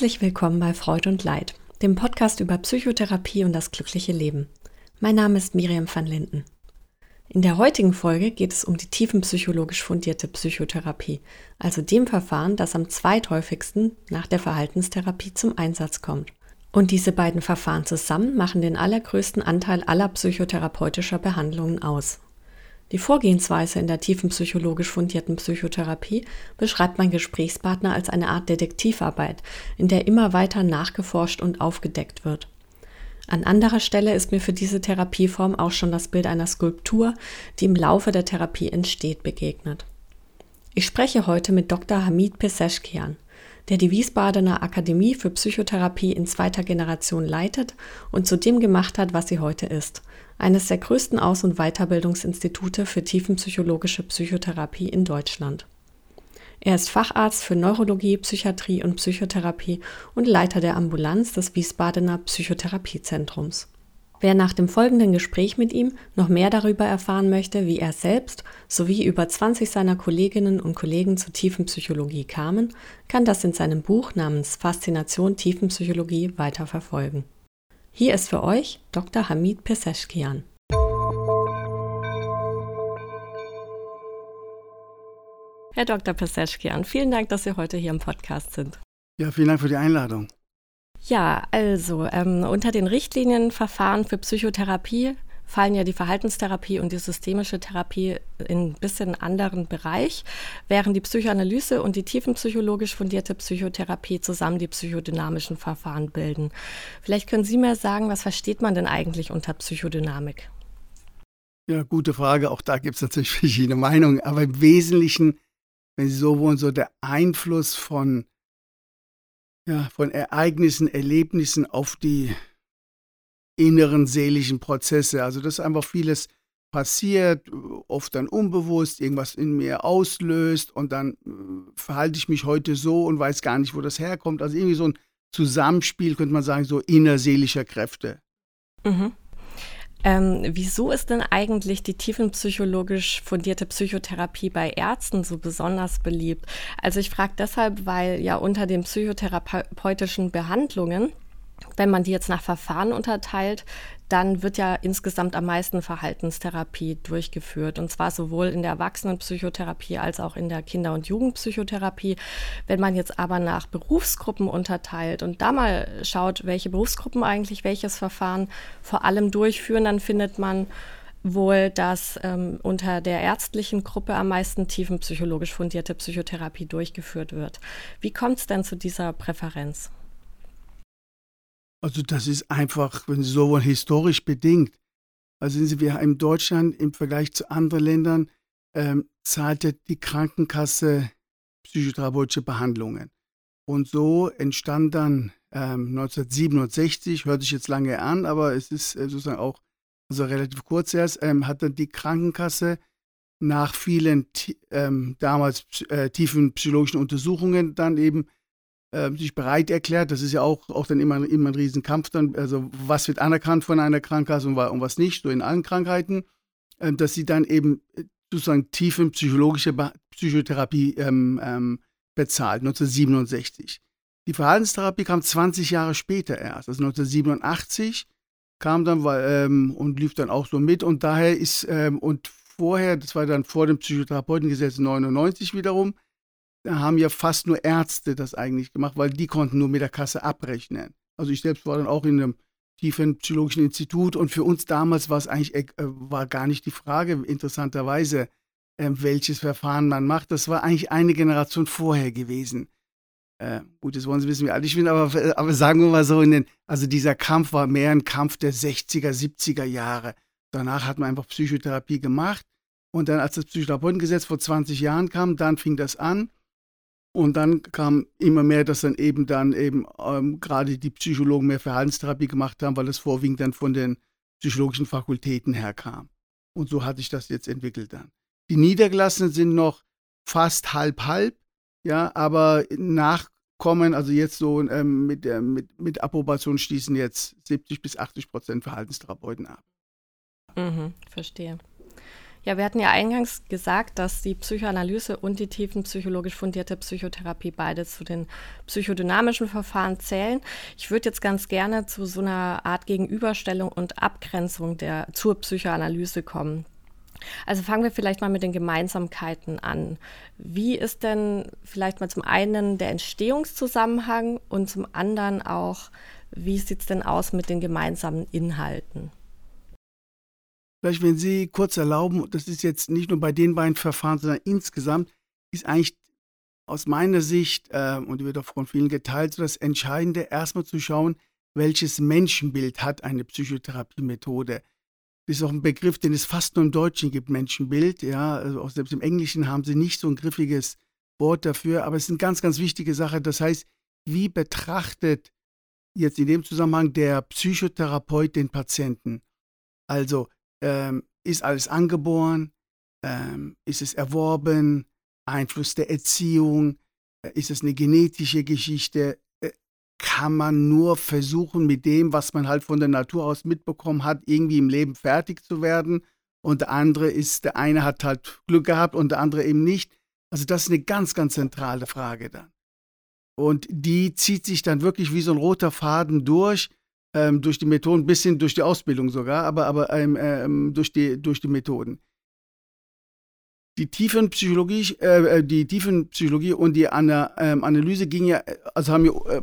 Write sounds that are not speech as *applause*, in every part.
Herzlich willkommen bei Freud und Leid, dem Podcast über Psychotherapie und das glückliche Leben. Mein Name ist Miriam van Linden. In der heutigen Folge geht es um die tiefenpsychologisch fundierte Psychotherapie, also dem Verfahren, das am zweithäufigsten nach der Verhaltenstherapie zum Einsatz kommt. Und diese beiden Verfahren zusammen machen den allergrößten Anteil aller psychotherapeutischer Behandlungen aus. Die Vorgehensweise in der tiefen psychologisch fundierten Psychotherapie beschreibt mein Gesprächspartner als eine Art Detektivarbeit, in der immer weiter nachgeforscht und aufgedeckt wird. An anderer Stelle ist mir für diese Therapieform auch schon das Bild einer Skulptur, die im Laufe der Therapie entsteht, begegnet. Ich spreche heute mit Dr. Hamid Peseschkian der die Wiesbadener Akademie für Psychotherapie in zweiter Generation leitet und zu dem gemacht hat, was sie heute ist. Eines der größten Aus- und Weiterbildungsinstitute für tiefenpsychologische Psychotherapie in Deutschland. Er ist Facharzt für Neurologie, Psychiatrie und Psychotherapie und Leiter der Ambulanz des Wiesbadener Psychotherapiezentrums. Wer nach dem folgenden Gespräch mit ihm noch mehr darüber erfahren möchte, wie er selbst sowie über 20 seiner Kolleginnen und Kollegen zur Tiefenpsychologie kamen, kann das in seinem Buch namens Faszination Tiefenpsychologie weiterverfolgen. Hier ist für euch Dr. Hamid Peseschkian. Herr Dr. Peseschkian, vielen Dank, dass Sie heute hier im Podcast sind. Ja, vielen Dank für die Einladung. Ja, also ähm, unter den Richtlinienverfahren für Psychotherapie fallen ja die Verhaltenstherapie und die systemische Therapie in ein bisschen anderen Bereich, während die Psychoanalyse und die tiefenpsychologisch fundierte Psychotherapie zusammen die psychodynamischen Verfahren bilden. Vielleicht können Sie mir sagen, was versteht man denn eigentlich unter Psychodynamik? Ja, gute Frage. Auch da gibt es natürlich *laughs* verschiedene Meinungen. Aber im Wesentlichen, wenn Sie so wollen, so der Einfluss von ja, von Ereignissen, Erlebnissen auf die inneren seelischen Prozesse. Also dass einfach vieles passiert, oft dann unbewusst, irgendwas in mir auslöst und dann äh, verhalte ich mich heute so und weiß gar nicht, wo das herkommt. Also irgendwie so ein Zusammenspiel, könnte man sagen, so innerseelischer Kräfte. Mhm. Ähm, wieso ist denn eigentlich die tiefenpsychologisch fundierte Psychotherapie bei Ärzten so besonders beliebt? Also ich frage deshalb, weil ja unter den psychotherapeutischen Behandlungen wenn man die jetzt nach Verfahren unterteilt, dann wird ja insgesamt am meisten Verhaltenstherapie durchgeführt. Und zwar sowohl in der Erwachsenenpsychotherapie als auch in der Kinder- und Jugendpsychotherapie. Wenn man jetzt aber nach Berufsgruppen unterteilt und da mal schaut, welche Berufsgruppen eigentlich welches Verfahren vor allem durchführen, dann findet man wohl, dass ähm, unter der ärztlichen Gruppe am meisten tiefenpsychologisch fundierte Psychotherapie durchgeführt wird. Wie kommt es denn zu dieser Präferenz? Also das ist einfach, wenn Sie so wollen, historisch bedingt. Also sind Sie, wir in Deutschland im Vergleich zu anderen Ländern ähm, zahlte die Krankenkasse psychotherapeutische Behandlungen. Und so entstand dann ähm, 1967, hört sich jetzt lange an, aber es ist äh, sozusagen auch also relativ kurz erst, ähm, hat dann die Krankenkasse nach vielen ähm, damals äh, tiefen psychologischen Untersuchungen dann eben äh, sich bereit erklärt. Das ist ja auch, auch dann immer, immer ein Riesenkampf dann. Also was wird anerkannt von einer Krankenkasse und, und was nicht, so in allen Krankheiten, äh, dass sie dann eben äh, sozusagen tiefe psychologische ba Psychotherapie ähm, ähm, bezahlt, 1967. Die Verhaltenstherapie kam 20 Jahre später erst, also 1987 kam dann ähm, und lief dann auch so mit und daher ist, ähm, und vorher, das war dann vor dem Psychotherapeutengesetz 99 wiederum, haben ja fast nur Ärzte das eigentlich gemacht, weil die konnten nur mit der Kasse abrechnen. Also ich selbst war dann auch in einem tiefen psychologischen Institut und für uns damals war es eigentlich äh, war gar nicht die Frage, interessanterweise, äh, welches Verfahren man macht. Das war eigentlich eine Generation vorher gewesen. Äh, gut, jetzt wollen Sie wissen, wie alt ich bin, aber, aber sagen wir mal so, den, also dieser Kampf war mehr ein Kampf der 60er, 70er Jahre. Danach hat man einfach Psychotherapie gemacht. Und dann, als das Psychotherapeutengesetz vor 20 Jahren kam, dann fing das an. Und dann kam immer mehr, dass dann eben dann eben ähm, gerade die Psychologen mehr Verhaltenstherapie gemacht haben, weil es vorwiegend dann von den psychologischen Fakultäten herkam. Und so hat sich das jetzt entwickelt dann. Die Niedergelassenen sind noch fast halb-halb, ja, aber nachkommen, also jetzt so ähm, mit, äh, mit, mit Approbation schließen jetzt 70 bis 80 Prozent Verhaltenstherapeuten ab. Mhm, verstehe. Ja, wir hatten ja eingangs gesagt, dass die Psychoanalyse und die tiefenpsychologisch fundierte Psychotherapie beide zu den psychodynamischen Verfahren zählen. Ich würde jetzt ganz gerne zu so einer Art Gegenüberstellung und Abgrenzung der, zur Psychoanalyse kommen. Also fangen wir vielleicht mal mit den Gemeinsamkeiten an. Wie ist denn vielleicht mal zum einen der Entstehungszusammenhang und zum anderen auch, wie sieht es denn aus mit den gemeinsamen Inhalten? Vielleicht, wenn Sie kurz erlauben, das ist jetzt nicht nur bei den beiden Verfahren, sondern insgesamt, ist eigentlich aus meiner Sicht, äh, und die wird auch von vielen geteilt, so das Entscheidende, erstmal zu schauen, welches Menschenbild hat eine Psychotherapiemethode. Das ist auch ein Begriff, den es fast nur im Deutschen gibt, Menschenbild. Ja, also auch selbst im Englischen haben sie nicht so ein griffiges Wort dafür, aber es ist eine ganz, ganz wichtige Sache. Das heißt, wie betrachtet jetzt in dem Zusammenhang der Psychotherapeut den Patienten? Also ähm, ist alles angeboren? Ähm, ist es erworben? Einfluss der Erziehung? Äh, ist es eine genetische Geschichte? Äh, kann man nur versuchen, mit dem, was man halt von der Natur aus mitbekommen hat, irgendwie im Leben fertig zu werden? Und der andere ist, der eine hat halt Glück gehabt und der andere eben nicht. Also das ist eine ganz, ganz zentrale Frage dann. Und die zieht sich dann wirklich wie so ein roter Faden durch ähm, durch die Methoden, bis hin durch die Ausbildung sogar, aber, aber ähm, ähm, durch, die, durch die Methoden. Die Tiefenpsychologie, äh, äh die Tiefenpsychologie und die Ana, ähm, Analyse ging ja, also haben ja äh,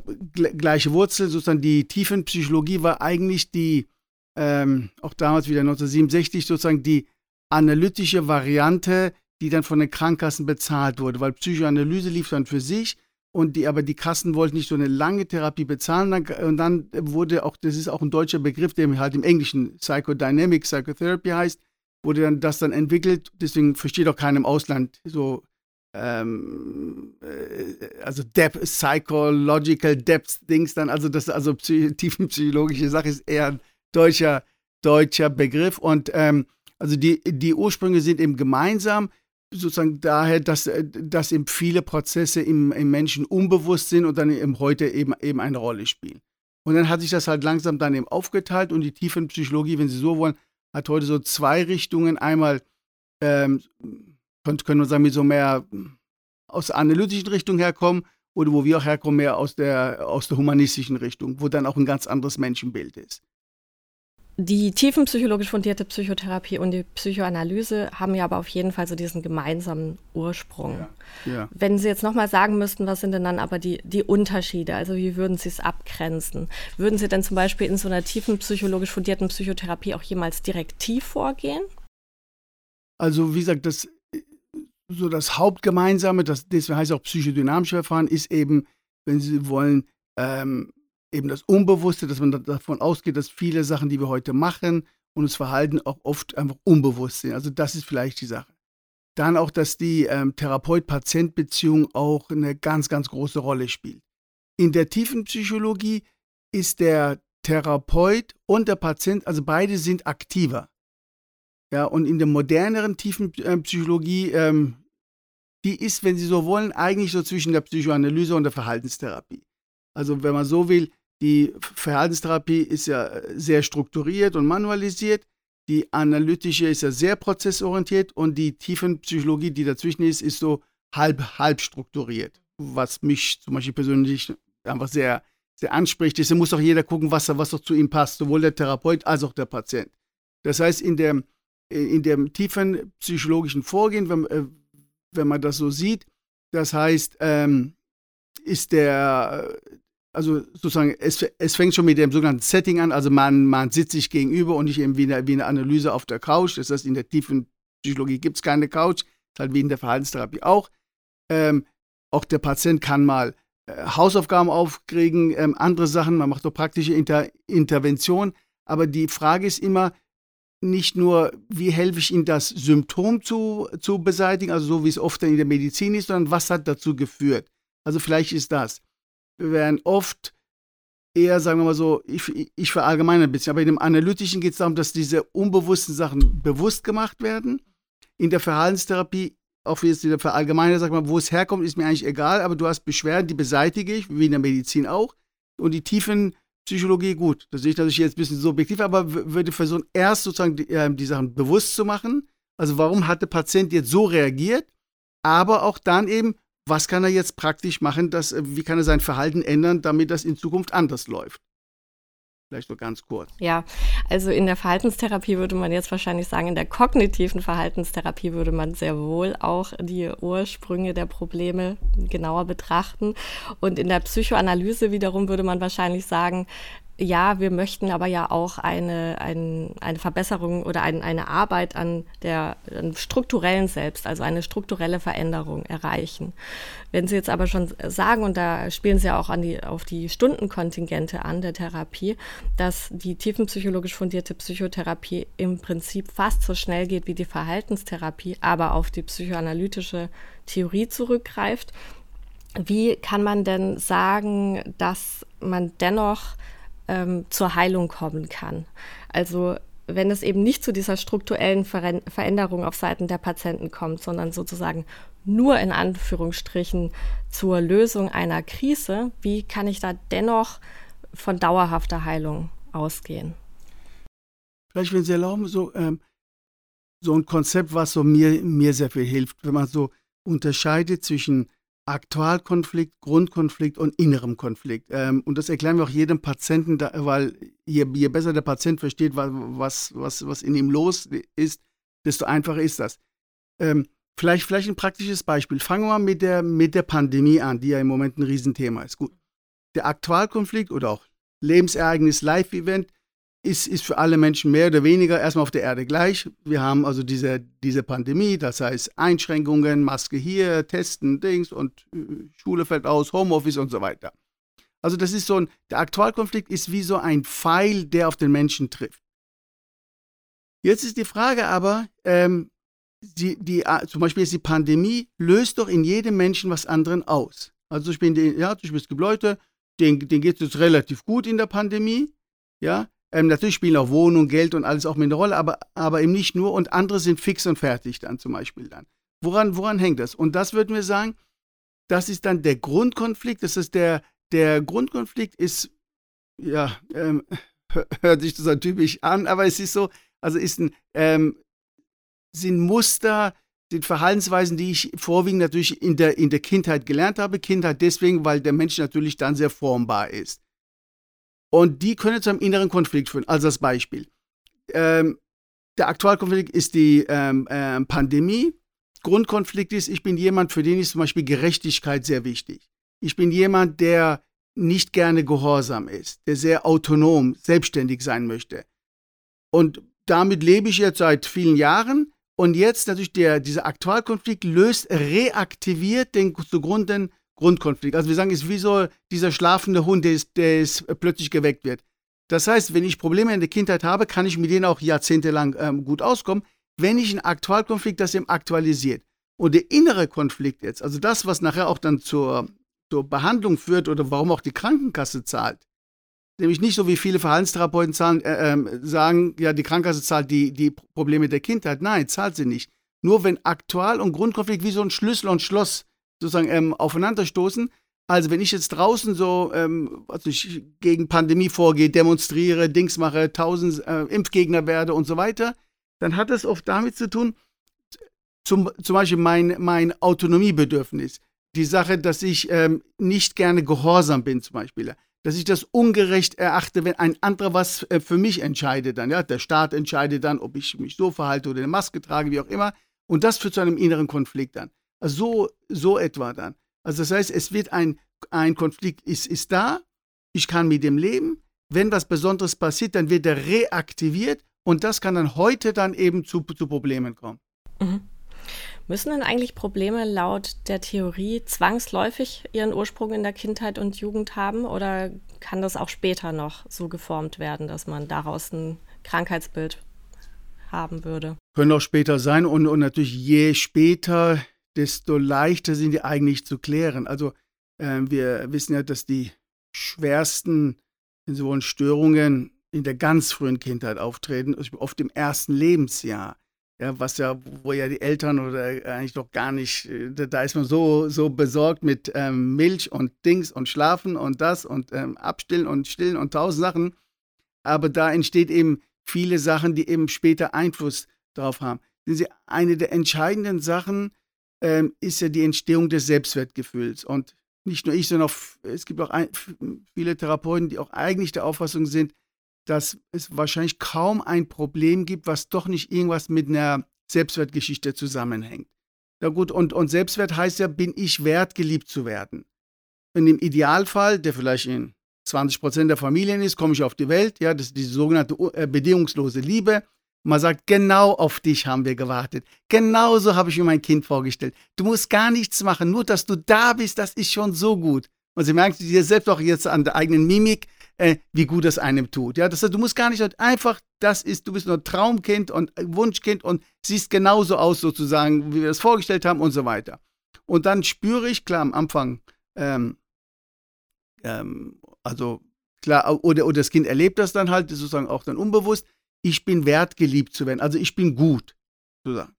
gleiche Wurzel, sozusagen die Tiefenpsychologie war eigentlich die, ähm, auch damals wieder 1967, sozusagen die analytische Variante, die dann von den Krankenkassen bezahlt wurde, weil Psychoanalyse lief dann für sich und die, aber die Kassen wollten nicht so eine lange Therapie bezahlen. Und dann wurde auch, das ist auch ein deutscher Begriff, der halt im Englischen Psychodynamic Psychotherapy heißt, wurde dann das dann entwickelt. Deswegen versteht auch keiner im Ausland so, ähm, äh, also Depth, Psychological Depth Dings dann, also das, also tiefenpsychologische Sache ist eher ein deutscher, deutscher Begriff. Und ähm, also die, die Ursprünge sind eben gemeinsam sozusagen daher, dass, äh, dass eben viele Prozesse im, im Menschen unbewusst sind und dann eben heute eben, eben eine Rolle spielen. Und dann hat sich das halt langsam dann eben aufgeteilt und die Tiefenpsychologie, wenn Sie so wollen, hat heute so zwei Richtungen. Einmal ähm, können wir sagen, mit so mehr aus der analytischen Richtung herkommen oder wo wir auch herkommen, mehr aus der, aus der humanistischen Richtung, wo dann auch ein ganz anderes Menschenbild ist. Die tiefenpsychologisch fundierte Psychotherapie und die Psychoanalyse haben ja aber auf jeden Fall so diesen gemeinsamen Ursprung. Ja, ja. Wenn Sie jetzt nochmal sagen müssten, was sind denn dann aber die, die Unterschiede? Also wie würden Sie es abgrenzen? Würden Sie denn zum Beispiel in so einer tiefenpsychologisch fundierten Psychotherapie auch jemals direktiv vorgehen? Also wie gesagt, das, so das Hauptgemeinsame, das, das heißt auch psychodynamische Verfahren, ist eben, wenn Sie wollen, ähm, eben das Unbewusste, dass man davon ausgeht, dass viele Sachen, die wir heute machen und das Verhalten auch oft einfach unbewusst sind. Also das ist vielleicht die Sache. Dann auch, dass die ähm, Therapeut-Patient-Beziehung auch eine ganz, ganz große Rolle spielt. In der tiefen Psychologie ist der Therapeut und der Patient, also beide sind aktiver. Ja, und in der moderneren tiefen äh, Psychologie, ähm, die ist, wenn Sie so wollen, eigentlich so zwischen der Psychoanalyse und der Verhaltenstherapie. Also wenn man so will, die Verhaltenstherapie ist ja äh, sehr strukturiert und manualisiert. Die analytische ist ja sehr prozessorientiert und die Tiefenpsychologie, die dazwischen ist, ist so halb, halb strukturiert. Was mich zum Beispiel persönlich einfach sehr, sehr anspricht. Deswegen muss auch jeder gucken, was, was auch zu ihm passt, sowohl der Therapeut als auch der Patient. Das heißt, in dem, in dem tiefen psychologischen Vorgehen, wenn, äh, wenn man das so sieht, das heißt, ähm, ist der, also sozusagen, es, es fängt schon mit dem sogenannten Setting an, also man, man sitzt sich gegenüber und nicht eben wie eine, wie eine Analyse auf der Couch. Das heißt, in der tiefen Psychologie gibt es keine Couch, ist halt wie in der Verhaltenstherapie auch. Ähm, auch der Patient kann mal äh, Hausaufgaben aufkriegen, ähm, andere Sachen, man macht so praktische Inter Intervention. Aber die Frage ist immer nicht nur, wie helfe ich Ihnen, das Symptom zu, zu beseitigen, also so wie es oft in der Medizin ist, sondern was hat dazu geführt. Also vielleicht ist das werden oft eher, sagen wir mal so, ich, ich verallgemeine ein bisschen, aber in dem Analytischen geht es darum, dass diese unbewussten Sachen bewusst gemacht werden. In der Verhaltenstherapie, auch jetzt in der Verallgemeine, sag mal, wo es herkommt, ist mir eigentlich egal, aber du hast Beschwerden, die beseitige ich, wie in der Medizin auch. Und die tiefen Psychologie, gut, da sehe ich natürlich jetzt ein bisschen subjektiv, aber würde versuchen, erst sozusagen die, äh, die Sachen bewusst zu machen Also warum hat der Patient jetzt so reagiert? Aber auch dann eben, was kann er jetzt praktisch machen, dass, äh, wie kann er sein Verhalten ändern, damit das in Zukunft anders läuft? Vielleicht nur ganz kurz. Ja, also in der Verhaltenstherapie würde man jetzt wahrscheinlich sagen, in der kognitiven Verhaltenstherapie würde man sehr wohl auch die Ursprünge der Probleme genauer betrachten. Und in der Psychoanalyse wiederum würde man wahrscheinlich sagen, ja, wir möchten aber ja auch eine, ein, eine Verbesserung oder ein, eine Arbeit an der an strukturellen Selbst, also eine strukturelle Veränderung erreichen. Wenn Sie jetzt aber schon sagen, und da spielen Sie auch an die, auf die Stundenkontingente an der Therapie, dass die tiefenpsychologisch fundierte Psychotherapie im Prinzip fast so schnell geht wie die Verhaltenstherapie, aber auf die psychoanalytische Theorie zurückgreift, wie kann man denn sagen, dass man dennoch ähm, zur Heilung kommen kann. Also wenn es eben nicht zu dieser strukturellen Ver Veränderung auf Seiten der Patienten kommt, sondern sozusagen nur in Anführungsstrichen zur Lösung einer Krise, wie kann ich da dennoch von dauerhafter Heilung ausgehen? Vielleicht, wenn Sie erlauben, so, ähm, so ein Konzept, was so mir, mir sehr viel hilft, wenn man so unterscheidet zwischen Aktualkonflikt, Grundkonflikt und innerem Konflikt. Ähm, und das erklären wir auch jedem Patienten, da, weil je, je, besser der Patient versteht, was, was, was in ihm los ist, desto einfacher ist das. Ähm, vielleicht, vielleicht ein praktisches Beispiel. Fangen wir mal mit der, mit der Pandemie an, die ja im Moment ein Riesenthema ist. Gut. Der Aktualkonflikt oder auch Lebensereignis, Live-Event ist, ist für alle Menschen mehr oder weniger erstmal auf der Erde gleich. Wir haben also diese, diese Pandemie, das heißt Einschränkungen, Maske hier, Testen, Dings und äh, Schule fällt aus, Homeoffice und so weiter. Also das ist so ein, der Aktualkonflikt ist wie so ein Pfeil, der auf den Menschen trifft. Jetzt ist die Frage aber, ähm, die, die, zum Beispiel ist die Pandemie, löst doch in jedem Menschen was anderen aus. Also ich bin, ja, ich bin Leute, denen, denen geht es relativ gut in der Pandemie, ja, ähm, natürlich spielen auch Wohnung, Geld und alles auch mit eine Rolle, aber, aber eben nicht nur. Und andere sind fix und fertig dann zum Beispiel dann. Woran, woran hängt das? Und das würden wir sagen, das ist dann der Grundkonflikt. Das ist der, der Grundkonflikt ist, ja, ähm, *laughs* hört sich das so typisch an, aber es ist so, also ist ein, ähm, sind Muster, sind Verhaltensweisen, die ich vorwiegend natürlich in der, in der Kindheit gelernt habe. Kindheit deswegen, weil der Mensch natürlich dann sehr formbar ist. Und die können zu einem inneren Konflikt führen. Also das Beispiel. Ähm, der Aktualkonflikt ist die ähm, ähm, Pandemie. Grundkonflikt ist, ich bin jemand, für den ist zum Beispiel Gerechtigkeit sehr wichtig. Ich bin jemand, der nicht gerne gehorsam ist, der sehr autonom, selbstständig sein möchte. Und damit lebe ich jetzt seit vielen Jahren. Und jetzt natürlich der, dieser Aktualkonflikt löst, reaktiviert den zugrunde Grundkonflikt. Also wir sagen, es ist wie so dieser schlafende Hund, der, ist, der ist plötzlich geweckt wird. Das heißt, wenn ich Probleme in der Kindheit habe, kann ich mit denen auch jahrzehntelang ähm, gut auskommen. Wenn ich einen Aktualkonflikt, das eben aktualisiert. Und der innere Konflikt jetzt, also das, was nachher auch dann zur, zur Behandlung führt oder warum auch die Krankenkasse zahlt, nämlich nicht so wie viele Verhaltenstherapeuten zahlen, äh, äh, sagen, ja, die Krankenkasse zahlt die, die Probleme der Kindheit. Nein, zahlt sie nicht. Nur wenn Aktual- und Grundkonflikt wie so ein Schlüssel und Schloss sozusagen ähm, aufeinanderstoßen. Also wenn ich jetzt draußen so, ähm, also ich gegen Pandemie vorgehe, demonstriere, Dings mache, tausend äh, Impfgegner werde und so weiter, dann hat das oft damit zu tun, zum, zum Beispiel mein, mein Autonomiebedürfnis. Die Sache, dass ich ähm, nicht gerne gehorsam bin zum Beispiel. Dass ich das ungerecht erachte, wenn ein anderer was äh, für mich entscheidet dann. Ja? Der Staat entscheidet dann, ob ich mich so verhalte oder eine Maske trage, wie auch immer. Und das führt zu einem inneren Konflikt dann. So, so etwa dann. Also das heißt, es wird ein, ein Konflikt, ist, ist da, ich kann mit dem leben. Wenn was Besonderes passiert, dann wird er reaktiviert und das kann dann heute dann eben zu, zu Problemen kommen. Mhm. Müssen denn eigentlich Probleme laut der Theorie zwangsläufig ihren Ursprung in der Kindheit und Jugend haben oder kann das auch später noch so geformt werden, dass man daraus ein Krankheitsbild haben würde? Können auch später sein und, und natürlich je später, desto leichter sind die eigentlich zu klären. Also äh, wir wissen ja, dass die schwersten so Störungen in der ganz frühen Kindheit auftreten, oft im ersten Lebensjahr. Ja, was ja, wo ja die Eltern oder eigentlich doch gar nicht, äh, da ist man so, so besorgt mit ähm, Milch und Dings und Schlafen und das und ähm, Abstillen und Stillen und tausend Sachen. Aber da entsteht eben viele Sachen, die eben später Einfluss darauf haben. Sie, eine der entscheidenden Sachen ähm, ist ja die Entstehung des Selbstwertgefühls. Und nicht nur ich, sondern auch, es gibt auch ein, viele Therapeuten, die auch eigentlich der Auffassung sind, dass es wahrscheinlich kaum ein Problem gibt, was doch nicht irgendwas mit einer Selbstwertgeschichte zusammenhängt. Ja gut, und, und Selbstwert heißt ja, bin ich wert, geliebt zu werden. Und im Idealfall, der vielleicht in 20 Prozent der Familien ist, komme ich auf die Welt, ja, das ist die sogenannte äh, bedingungslose Liebe. Man sagt, genau auf dich haben wir gewartet. Genauso habe ich mir mein Kind vorgestellt. Du musst gar nichts machen, nur dass du da bist, das ist schon so gut. Und sie merkt dir selbst auch jetzt an der eigenen Mimik, äh, wie gut es einem tut. Ja, das heißt, du musst gar nicht einfach, das ist, du bist nur Traumkind und Wunschkind und siehst genauso aus sozusagen, wie wir das vorgestellt haben und so weiter. Und dann spüre ich, klar, am Anfang, ähm, ähm, also klar, oder, oder das Kind erlebt das dann halt sozusagen auch dann unbewusst, ich bin wert, geliebt zu werden. Also ich bin gut, sozusagen.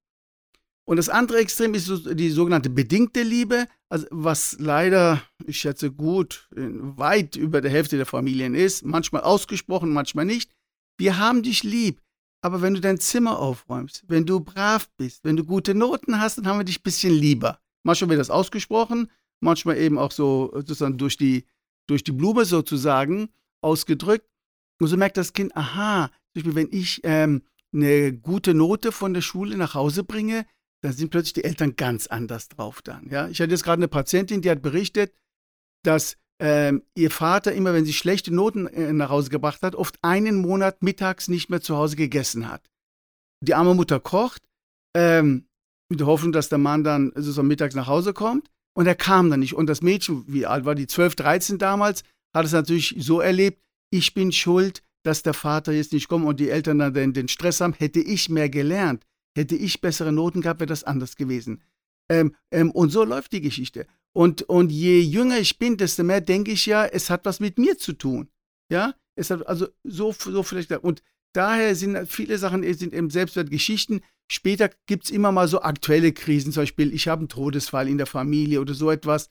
Und das andere Extrem ist die sogenannte bedingte Liebe, also was leider, ich schätze gut, weit über der Hälfte der Familien ist, manchmal ausgesprochen, manchmal nicht. Wir haben dich lieb, aber wenn du dein Zimmer aufräumst, wenn du brav bist, wenn du gute Noten hast, dann haben wir dich ein bisschen lieber. Manchmal wird das ausgesprochen, manchmal eben auch so sozusagen durch die, durch die Blume sozusagen ausgedrückt. Und so merkt das Kind, aha, zum Beispiel, wenn ich ähm, eine gute Note von der Schule nach Hause bringe, dann sind plötzlich die Eltern ganz anders drauf dann. Ja? Ich hatte jetzt gerade eine Patientin, die hat berichtet, dass ähm, ihr Vater immer, wenn sie schlechte Noten äh, nach Hause gebracht hat, oft einen Monat mittags nicht mehr zu Hause gegessen hat. Die arme Mutter kocht, ähm, mit der Hoffnung, dass der Mann dann so mittags nach Hause kommt. Und er kam dann nicht. Und das Mädchen, wie alt war die, 12, 13 damals, hat es natürlich so erlebt, ich bin schuld, dass der Vater jetzt nicht kommt und die Eltern dann den, Stress haben. Hätte ich mehr gelernt, Hätte ich bessere Noten gehabt, wäre das anders gewesen. Ähm, ähm, und so läuft die Geschichte. Und, und je jünger ich bin, desto mehr denke ich ja, es hat was mit mir zu tun. Ja, es hat also so, so vielleicht. Und daher sind viele Sachen sind eben Selbstwertgeschichten. Später gibt es immer mal so aktuelle Krisen, zum Beispiel, ich habe einen Todesfall in der Familie oder so etwas.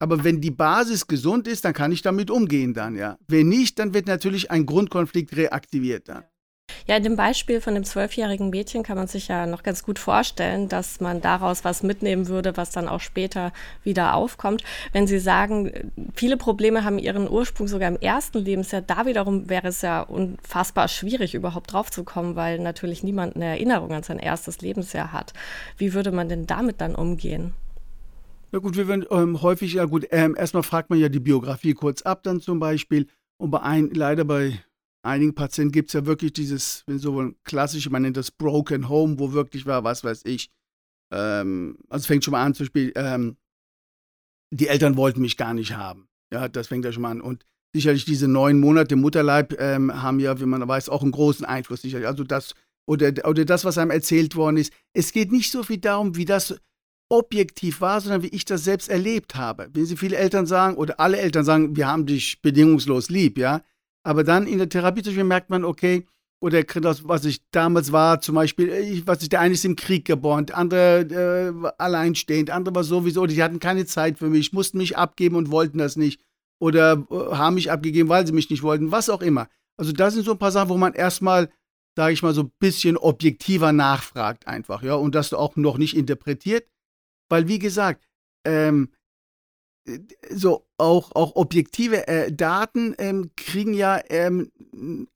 Aber wenn die Basis gesund ist, dann kann ich damit umgehen dann, ja. Wenn nicht, dann wird natürlich ein Grundkonflikt reaktiviert dann. Ja, in dem Beispiel von dem zwölfjährigen Mädchen kann man sich ja noch ganz gut vorstellen, dass man daraus was mitnehmen würde, was dann auch später wieder aufkommt. Wenn Sie sagen, viele Probleme haben ihren Ursprung sogar im ersten Lebensjahr, da wiederum wäre es ja unfassbar schwierig, überhaupt drauf zu kommen, weil natürlich niemand eine Erinnerung an sein erstes Lebensjahr hat. Wie würde man denn damit dann umgehen? Na gut, wir werden ähm, häufig, ja gut, ähm, erstmal fragt man ja die Biografie kurz ab, dann zum Beispiel. Und bei ein, leider bei einigen Patienten gibt es ja wirklich dieses, wenn so ein klassisch, man nennt das Broken Home, wo wirklich war, was weiß ich. Ähm, also fängt schon mal an, zum Beispiel, ähm, die Eltern wollten mich gar nicht haben. Ja, das fängt ja schon mal an. Und sicherlich diese neun Monate Mutterleib ähm, haben ja, wie man weiß, auch einen großen Einfluss. Sicherlich. Also das, oder, oder das, was einem erzählt worden ist. Es geht nicht so viel darum, wie das objektiv war, sondern wie ich das selbst erlebt habe. Wenn Sie viele Eltern sagen, oder alle Eltern sagen, wir haben dich bedingungslos lieb, ja, aber dann in der Therapie zum Beispiel merkt man, okay, oder das, was ich damals war, zum Beispiel, ich, was ich, der eine ist im Krieg geboren, der andere äh, alleinstehend, der andere war sowieso, die hatten keine Zeit für mich, mussten mich abgeben und wollten das nicht. Oder äh, haben mich abgegeben, weil sie mich nicht wollten, was auch immer. Also das sind so ein paar Sachen, wo man erstmal, sage ich mal, so ein bisschen objektiver nachfragt einfach, ja, und das auch noch nicht interpretiert. Weil, wie gesagt, ähm, so auch, auch objektive äh, Daten ähm, kriegen ja ähm,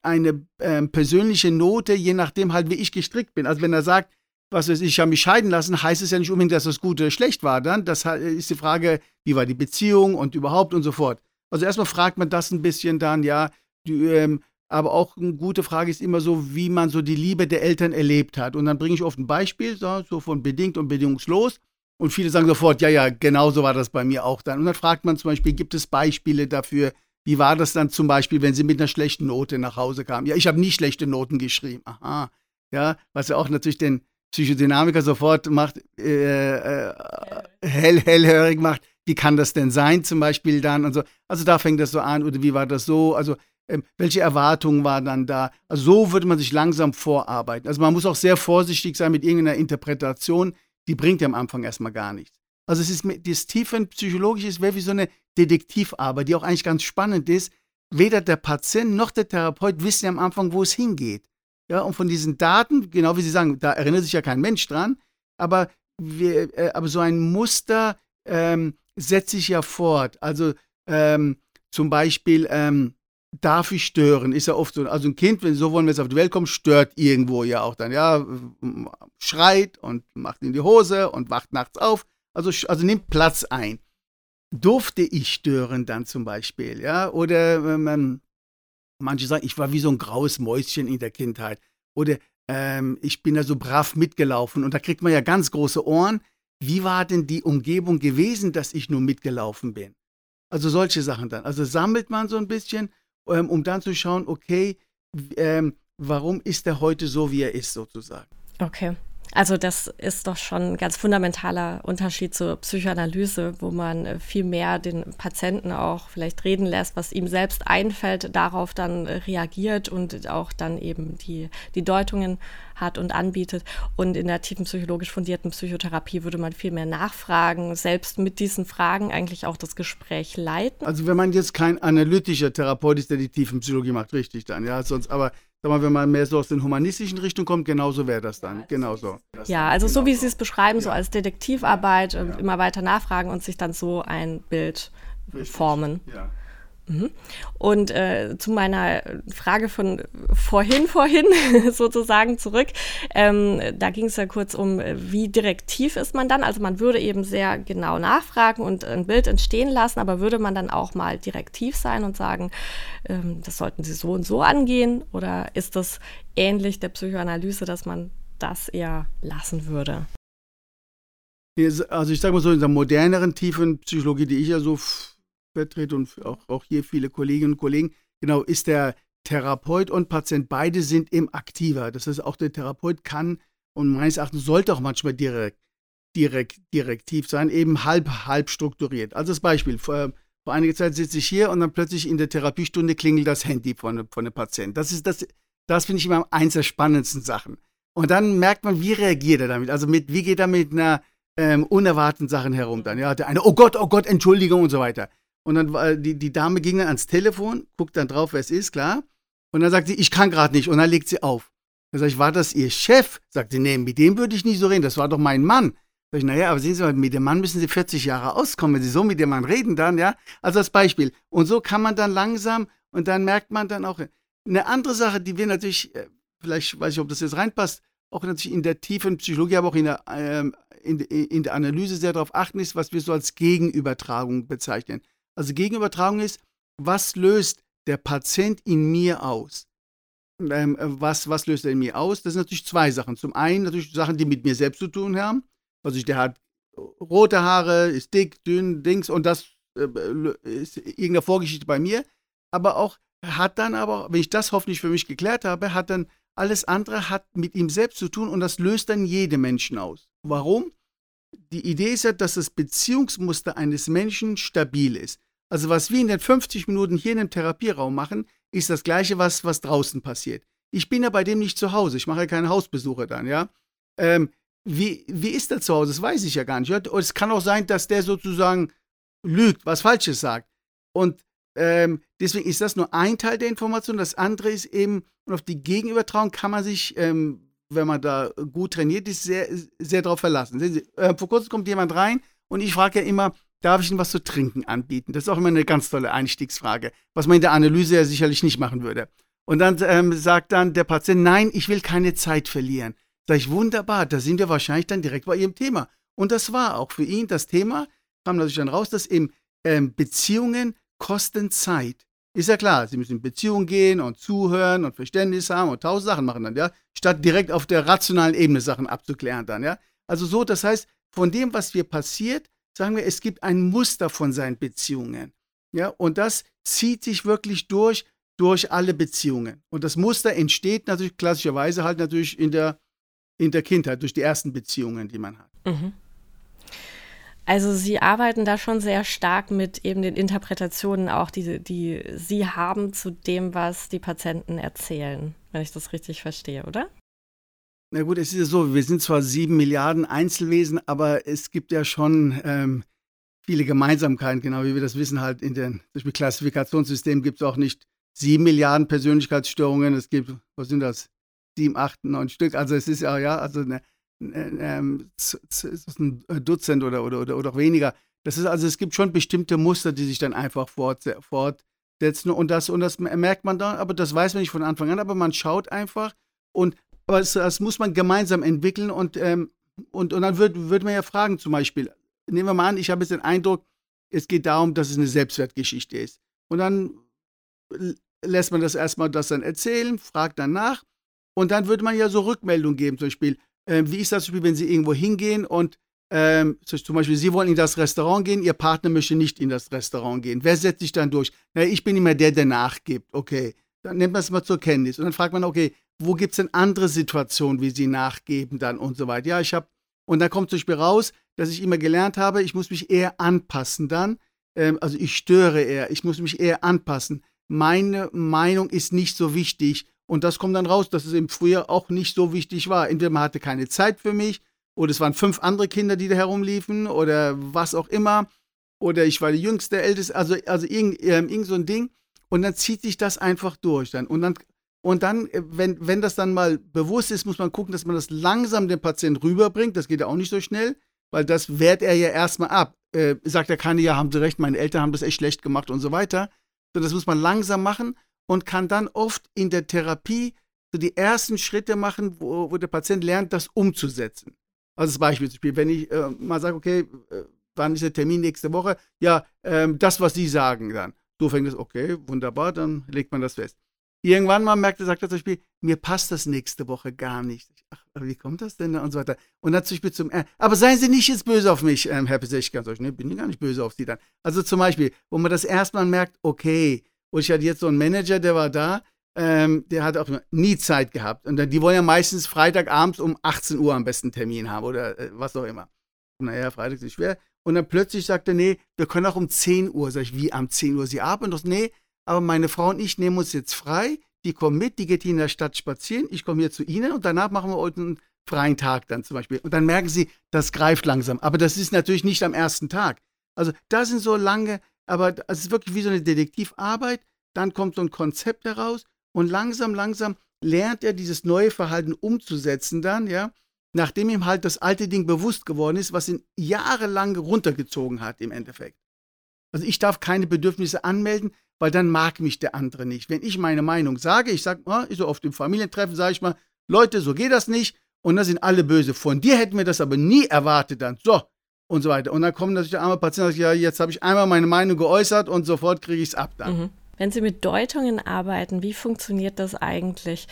eine ähm, persönliche Note, je nachdem halt, wie ich gestrickt bin. Also wenn er sagt, was weiß ich, ich habe mich scheiden lassen, heißt es ja nicht unbedingt, dass das gut oder schlecht war. Dann das ist die Frage, wie war die Beziehung und überhaupt und so fort. Also erstmal fragt man das ein bisschen dann, ja, die, ähm, aber auch eine gute Frage ist immer so, wie man so die Liebe der Eltern erlebt hat. Und dann bringe ich oft ein Beispiel, so, so von bedingt und bedingungslos. Und viele sagen sofort, ja, ja, genau so war das bei mir auch dann. Und dann fragt man zum Beispiel, gibt es Beispiele dafür, wie war das dann zum Beispiel, wenn sie mit einer schlechten Note nach Hause kamen? Ja, ich habe nie schlechte Noten geschrieben. Aha. Ja, was ja auch natürlich den Psychodynamiker sofort macht, äh, äh, hell, hellhörig macht. Wie kann das denn sein, zum Beispiel dann und so. Also da fängt das so an, oder wie war das so? Also ähm, welche Erwartungen waren dann da? Also so würde man sich langsam vorarbeiten. Also man muss auch sehr vorsichtig sein mit irgendeiner Interpretation die bringt ja am Anfang erstmal gar nichts. Also es ist das tiefenpsychologische ist wie so eine Detektivarbeit, die auch eigentlich ganz spannend ist. Weder der Patient noch der Therapeut wissen ja am Anfang, wo es hingeht. Ja, und von diesen Daten, genau wie Sie sagen, da erinnert sich ja kein Mensch dran, aber, wir, äh, aber so ein Muster ähm, setzt sich ja fort. Also ähm, zum Beispiel, ähm, darf ich stören, ist ja oft so. Also ein Kind, wenn so wollen wir es auf die Welt kommt, stört irgendwo ja auch dann, ja, schreit und macht in die Hose und wacht nachts auf. Also, also nimmt Platz ein. Durfte ich stören dann zum Beispiel, ja? Oder ähm, manche sagen, ich war wie so ein graues Mäuschen in der Kindheit. Oder ähm, ich bin da so brav mitgelaufen. Und da kriegt man ja ganz große Ohren. Wie war denn die Umgebung gewesen, dass ich nur mitgelaufen bin? Also solche Sachen dann. Also sammelt man so ein bisschen, ähm, um dann zu schauen, okay, ähm, warum ist er heute so, wie er ist, sozusagen. Okay. Also das ist doch schon ein ganz fundamentaler Unterschied zur Psychoanalyse, wo man äh, viel mehr den Patienten auch vielleicht reden lässt, was ihm selbst einfällt, darauf dann reagiert und auch dann eben die, die Deutungen hat und anbietet. Und in der tiefen psychologisch fundierten Psychotherapie würde man viel mehr nachfragen, selbst mit diesen Fragen eigentlich auch das Gespräch leiten. Also wenn man jetzt kein analytischer Therapeut ist, der die tiefen Psychologie macht, richtig dann, ja, sonst aber sag mal, wenn man mehr so aus den humanistischen Richtungen kommt, genauso wäre das dann. Genauso. Ja, also so wie Sie es beschreiben, so als Detektivarbeit, ja. immer weiter nachfragen und sich dann so ein Bild Richtig. formen. Ja. Mhm. Und äh, zu meiner Frage von vorhin, vorhin *laughs* sozusagen zurück. Ähm, da ging es ja kurz um, wie direktiv ist man dann? Also man würde eben sehr genau nachfragen und ein Bild entstehen lassen, aber würde man dann auch mal direktiv sein und sagen, ähm, das sollten Sie so und so angehen? Oder ist das ähnlich der Psychoanalyse, dass man das eher lassen würde? Also ich sage mal so, in der moderneren, tiefen Psychologie, die ich ja so vertrete und auch, auch hier viele Kolleginnen und Kollegen, genau, ist der Therapeut und Patient, beide sind eben aktiver. Das heißt, auch der Therapeut kann und meines Erachtens sollte auch manchmal direkt, direkt, direktiv sein, eben halb, halb strukturiert. Also das Beispiel, vor, vor einiger Zeit sitze ich hier und dann plötzlich in der Therapiestunde klingelt das Handy von, von dem Patienten. Das ist das, das finde ich immer eins der spannendsten Sachen. Und dann merkt man, wie reagiert er damit? Also mit, wie geht er mit einer ähm, unerwarteten Sachen herum dann? Ja, der eine, oh Gott, oh Gott, Entschuldigung und so weiter. Und dann war die, die Dame ging dann ans Telefon, guckt dann drauf, wer es ist, klar. Und dann sagt sie, ich kann gerade nicht. Und dann legt sie auf. Dann sage ich, war das Ihr Chef? Sagt sie, nee, mit dem würde ich nicht so reden. Das war doch mein Mann. Sag ich, naja, aber sehen Sie mal, mit dem Mann müssen Sie 40 Jahre auskommen. Wenn Sie so mit dem Mann reden, dann, ja. Also das Beispiel. Und so kann man dann langsam und dann merkt man dann auch eine andere Sache, die wir natürlich, äh, vielleicht weiß ich, ob das jetzt reinpasst, auch natürlich in der tiefen Psychologie, aber auch in der, ähm, in, in der Analyse sehr darauf achten, ist, was wir so als Gegenübertragung bezeichnen. Also Gegenübertragung ist, was löst der Patient in mir aus? Ähm, was, was löst er in mir aus? Das sind natürlich zwei Sachen. Zum einen natürlich Sachen, die mit mir selbst zu tun haben. Also der hat rote Haare, ist dick, dünn, Dings und das äh, ist irgendeine Vorgeschichte bei mir. Aber auch hat dann aber, wenn ich das hoffentlich für mich geklärt habe, hat dann alles andere hat mit ihm selbst zu tun und das löst dann jede Menschen aus. Warum? Die Idee ist ja, dass das Beziehungsmuster eines Menschen stabil ist. Also was wir in den 50 Minuten hier in dem Therapieraum machen, ist das gleiche, was, was draußen passiert. Ich bin ja bei dem nicht zu Hause, ich mache ja keine Hausbesuche dann, ja. Ähm, wie, wie ist er zu Hause? Das weiß ich ja gar nicht. Es kann auch sein, dass der sozusagen lügt, was Falsches sagt. Und ähm, deswegen ist das nur ein Teil der Information. Das andere ist eben, und auf die Gegenübertragung kann man sich, ähm, wenn man da gut trainiert ist, sehr, sehr darauf verlassen. Sehen Sie, äh, vor kurzem kommt jemand rein und ich frage ja immer, darf ich Ihnen was zu trinken anbieten? Das ist auch immer eine ganz tolle Einstiegsfrage, was man in der Analyse ja sicherlich nicht machen würde. Und dann ähm, sagt dann der Patient, nein, ich will keine Zeit verlieren. Sag ich, wunderbar, da sind wir wahrscheinlich dann direkt bei Ihrem Thema. Und das war auch für ihn das Thema, kam natürlich dann raus, dass eben ähm, Beziehungen kosten Zeit. Ist ja klar, Sie müssen in Beziehungen gehen und zuhören und Verständnis haben und tausend Sachen machen dann, ja, statt direkt auf der rationalen Ebene Sachen abzuklären dann, ja. Also so, das heißt, von dem, was hier passiert, sagen wir, es gibt ein Muster von seinen Beziehungen. Ja, und das zieht sich wirklich durch, durch alle Beziehungen. Und das Muster entsteht natürlich klassischerweise halt natürlich in der, in der Kindheit, durch die ersten Beziehungen, die man hat. Mhm. Also Sie arbeiten da schon sehr stark mit eben den Interpretationen auch, die, die Sie haben zu dem, was die Patienten erzählen, wenn ich das richtig verstehe, oder? Na gut, es ist ja so, wir sind zwar sieben Milliarden Einzelwesen, aber es gibt ja schon ähm, viele Gemeinsamkeiten, genau wie wir das wissen, halt in den Klassifikationssystemen gibt es auch nicht sieben Milliarden Persönlichkeitsstörungen, es gibt, was sind das, sieben, acht, neun Stück. Also es ist ja, ja, also eine, ähm, ein Dutzend oder, oder, oder, oder auch weniger. Das ist also, es gibt schon bestimmte Muster, die sich dann einfach fort, fortsetzen und das, und das merkt man dann, aber das weiß man nicht von Anfang an, aber man schaut einfach und aber das, das muss man gemeinsam entwickeln und, ähm, und, und dann würde würd man ja fragen, zum Beispiel, nehmen wir mal an, ich habe jetzt den Eindruck, es geht darum, dass es eine Selbstwertgeschichte ist. Und dann lässt man das erstmal das dann erzählen, fragt dann nach und dann würde man ja so Rückmeldungen geben, zum Beispiel, äh, wie ist das wenn Sie irgendwo hingehen und ähm, zum Beispiel, Sie wollen in das Restaurant gehen, Ihr Partner möchte nicht in das Restaurant gehen. Wer setzt sich dann durch? Na, ich bin immer der, der nachgibt. Okay, dann nimmt man es mal zur Kenntnis. Und dann fragt man, okay, wo gibt es denn andere Situationen, wie Sie nachgeben dann und so weiter? Ja, ich habe, und dann kommt zum Beispiel raus, dass ich immer gelernt habe, ich muss mich eher anpassen dann. Ähm, also ich störe eher, ich muss mich eher anpassen. Meine Meinung ist nicht so wichtig. Und das kommt dann raus, dass es im Frühjahr auch nicht so wichtig war. Entweder man hatte keine Zeit für mich oder es waren fünf andere Kinder, die da herumliefen oder was auch immer. Oder ich war die jüngste, älteste, also, also irgend, äh, irgend so ein Ding. Und dann zieht sich das einfach durch. Dann. Und dann, und dann äh, wenn, wenn das dann mal bewusst ist, muss man gucken, dass man das langsam dem Patienten rüberbringt. Das geht ja auch nicht so schnell, weil das wehrt er ja erstmal ab. Äh, sagt er keine, ja, haben Sie recht, meine Eltern haben das echt schlecht gemacht und so weiter. So, das muss man langsam machen und kann dann oft in der Therapie so die ersten Schritte machen, wo, wo der Patient lernt, das umzusetzen. Also das Beispiel, wenn ich äh, mal sage, okay, äh, wann ist der Termin nächste Woche? Ja, ähm, das, was Sie sagen dann. So fängt es, okay, wunderbar, dann legt man das fest. Irgendwann mal merkt er, sagt er zum Beispiel, mir passt das nächste Woche gar nicht. Ach, wie kommt das denn? Und so weiter. Und dann zum Beispiel zum, äh, aber seien Sie nicht jetzt böse auf mich, ähm, Herr Peseschka. Sag ich, nee, bin ich gar nicht böse auf Sie dann. Also zum Beispiel, wo man das erstmal merkt, okay, und ich hatte jetzt so einen Manager, der war da, ähm, der hat auch nie Zeit gehabt. Und die wollen ja meistens Freitagabends um 18 Uhr am besten Termin haben oder äh, was auch immer. Naja, Freitag ist schwer. Und dann plötzlich sagt er, nee, wir können auch um 10 Uhr. Sag ich, wie am 10 Uhr? Sie arbeiten doch? Nee, aber meine Frau und ich nehmen uns jetzt frei. Die kommen mit, die geht hier in der Stadt spazieren. Ich komme hier zu Ihnen und danach machen wir heute einen freien Tag dann zum Beispiel. Und dann merken Sie, das greift langsam. Aber das ist natürlich nicht am ersten Tag. Also da sind so lange, aber es ist wirklich wie so eine Detektivarbeit. Dann kommt so ein Konzept heraus und langsam, langsam lernt er dieses neue Verhalten umzusetzen dann, ja, nachdem ihm halt das alte Ding bewusst geworden ist, was ihn jahrelang runtergezogen hat im Endeffekt. Also ich darf keine Bedürfnisse anmelden, weil dann mag mich der andere nicht. Wenn ich meine Meinung sage, ich sage, oh, so oft im Familientreffen sage ich mal, Leute, so geht das nicht und da sind alle böse. Von dir hätten wir das aber nie erwartet dann. So und so weiter. Und dann kommen natürlich arme Patienten und sagen, ja, jetzt habe ich einmal meine Meinung geäußert und sofort kriege ich es ab dann. Mhm. Wenn Sie mit Deutungen arbeiten, wie funktioniert das eigentlich?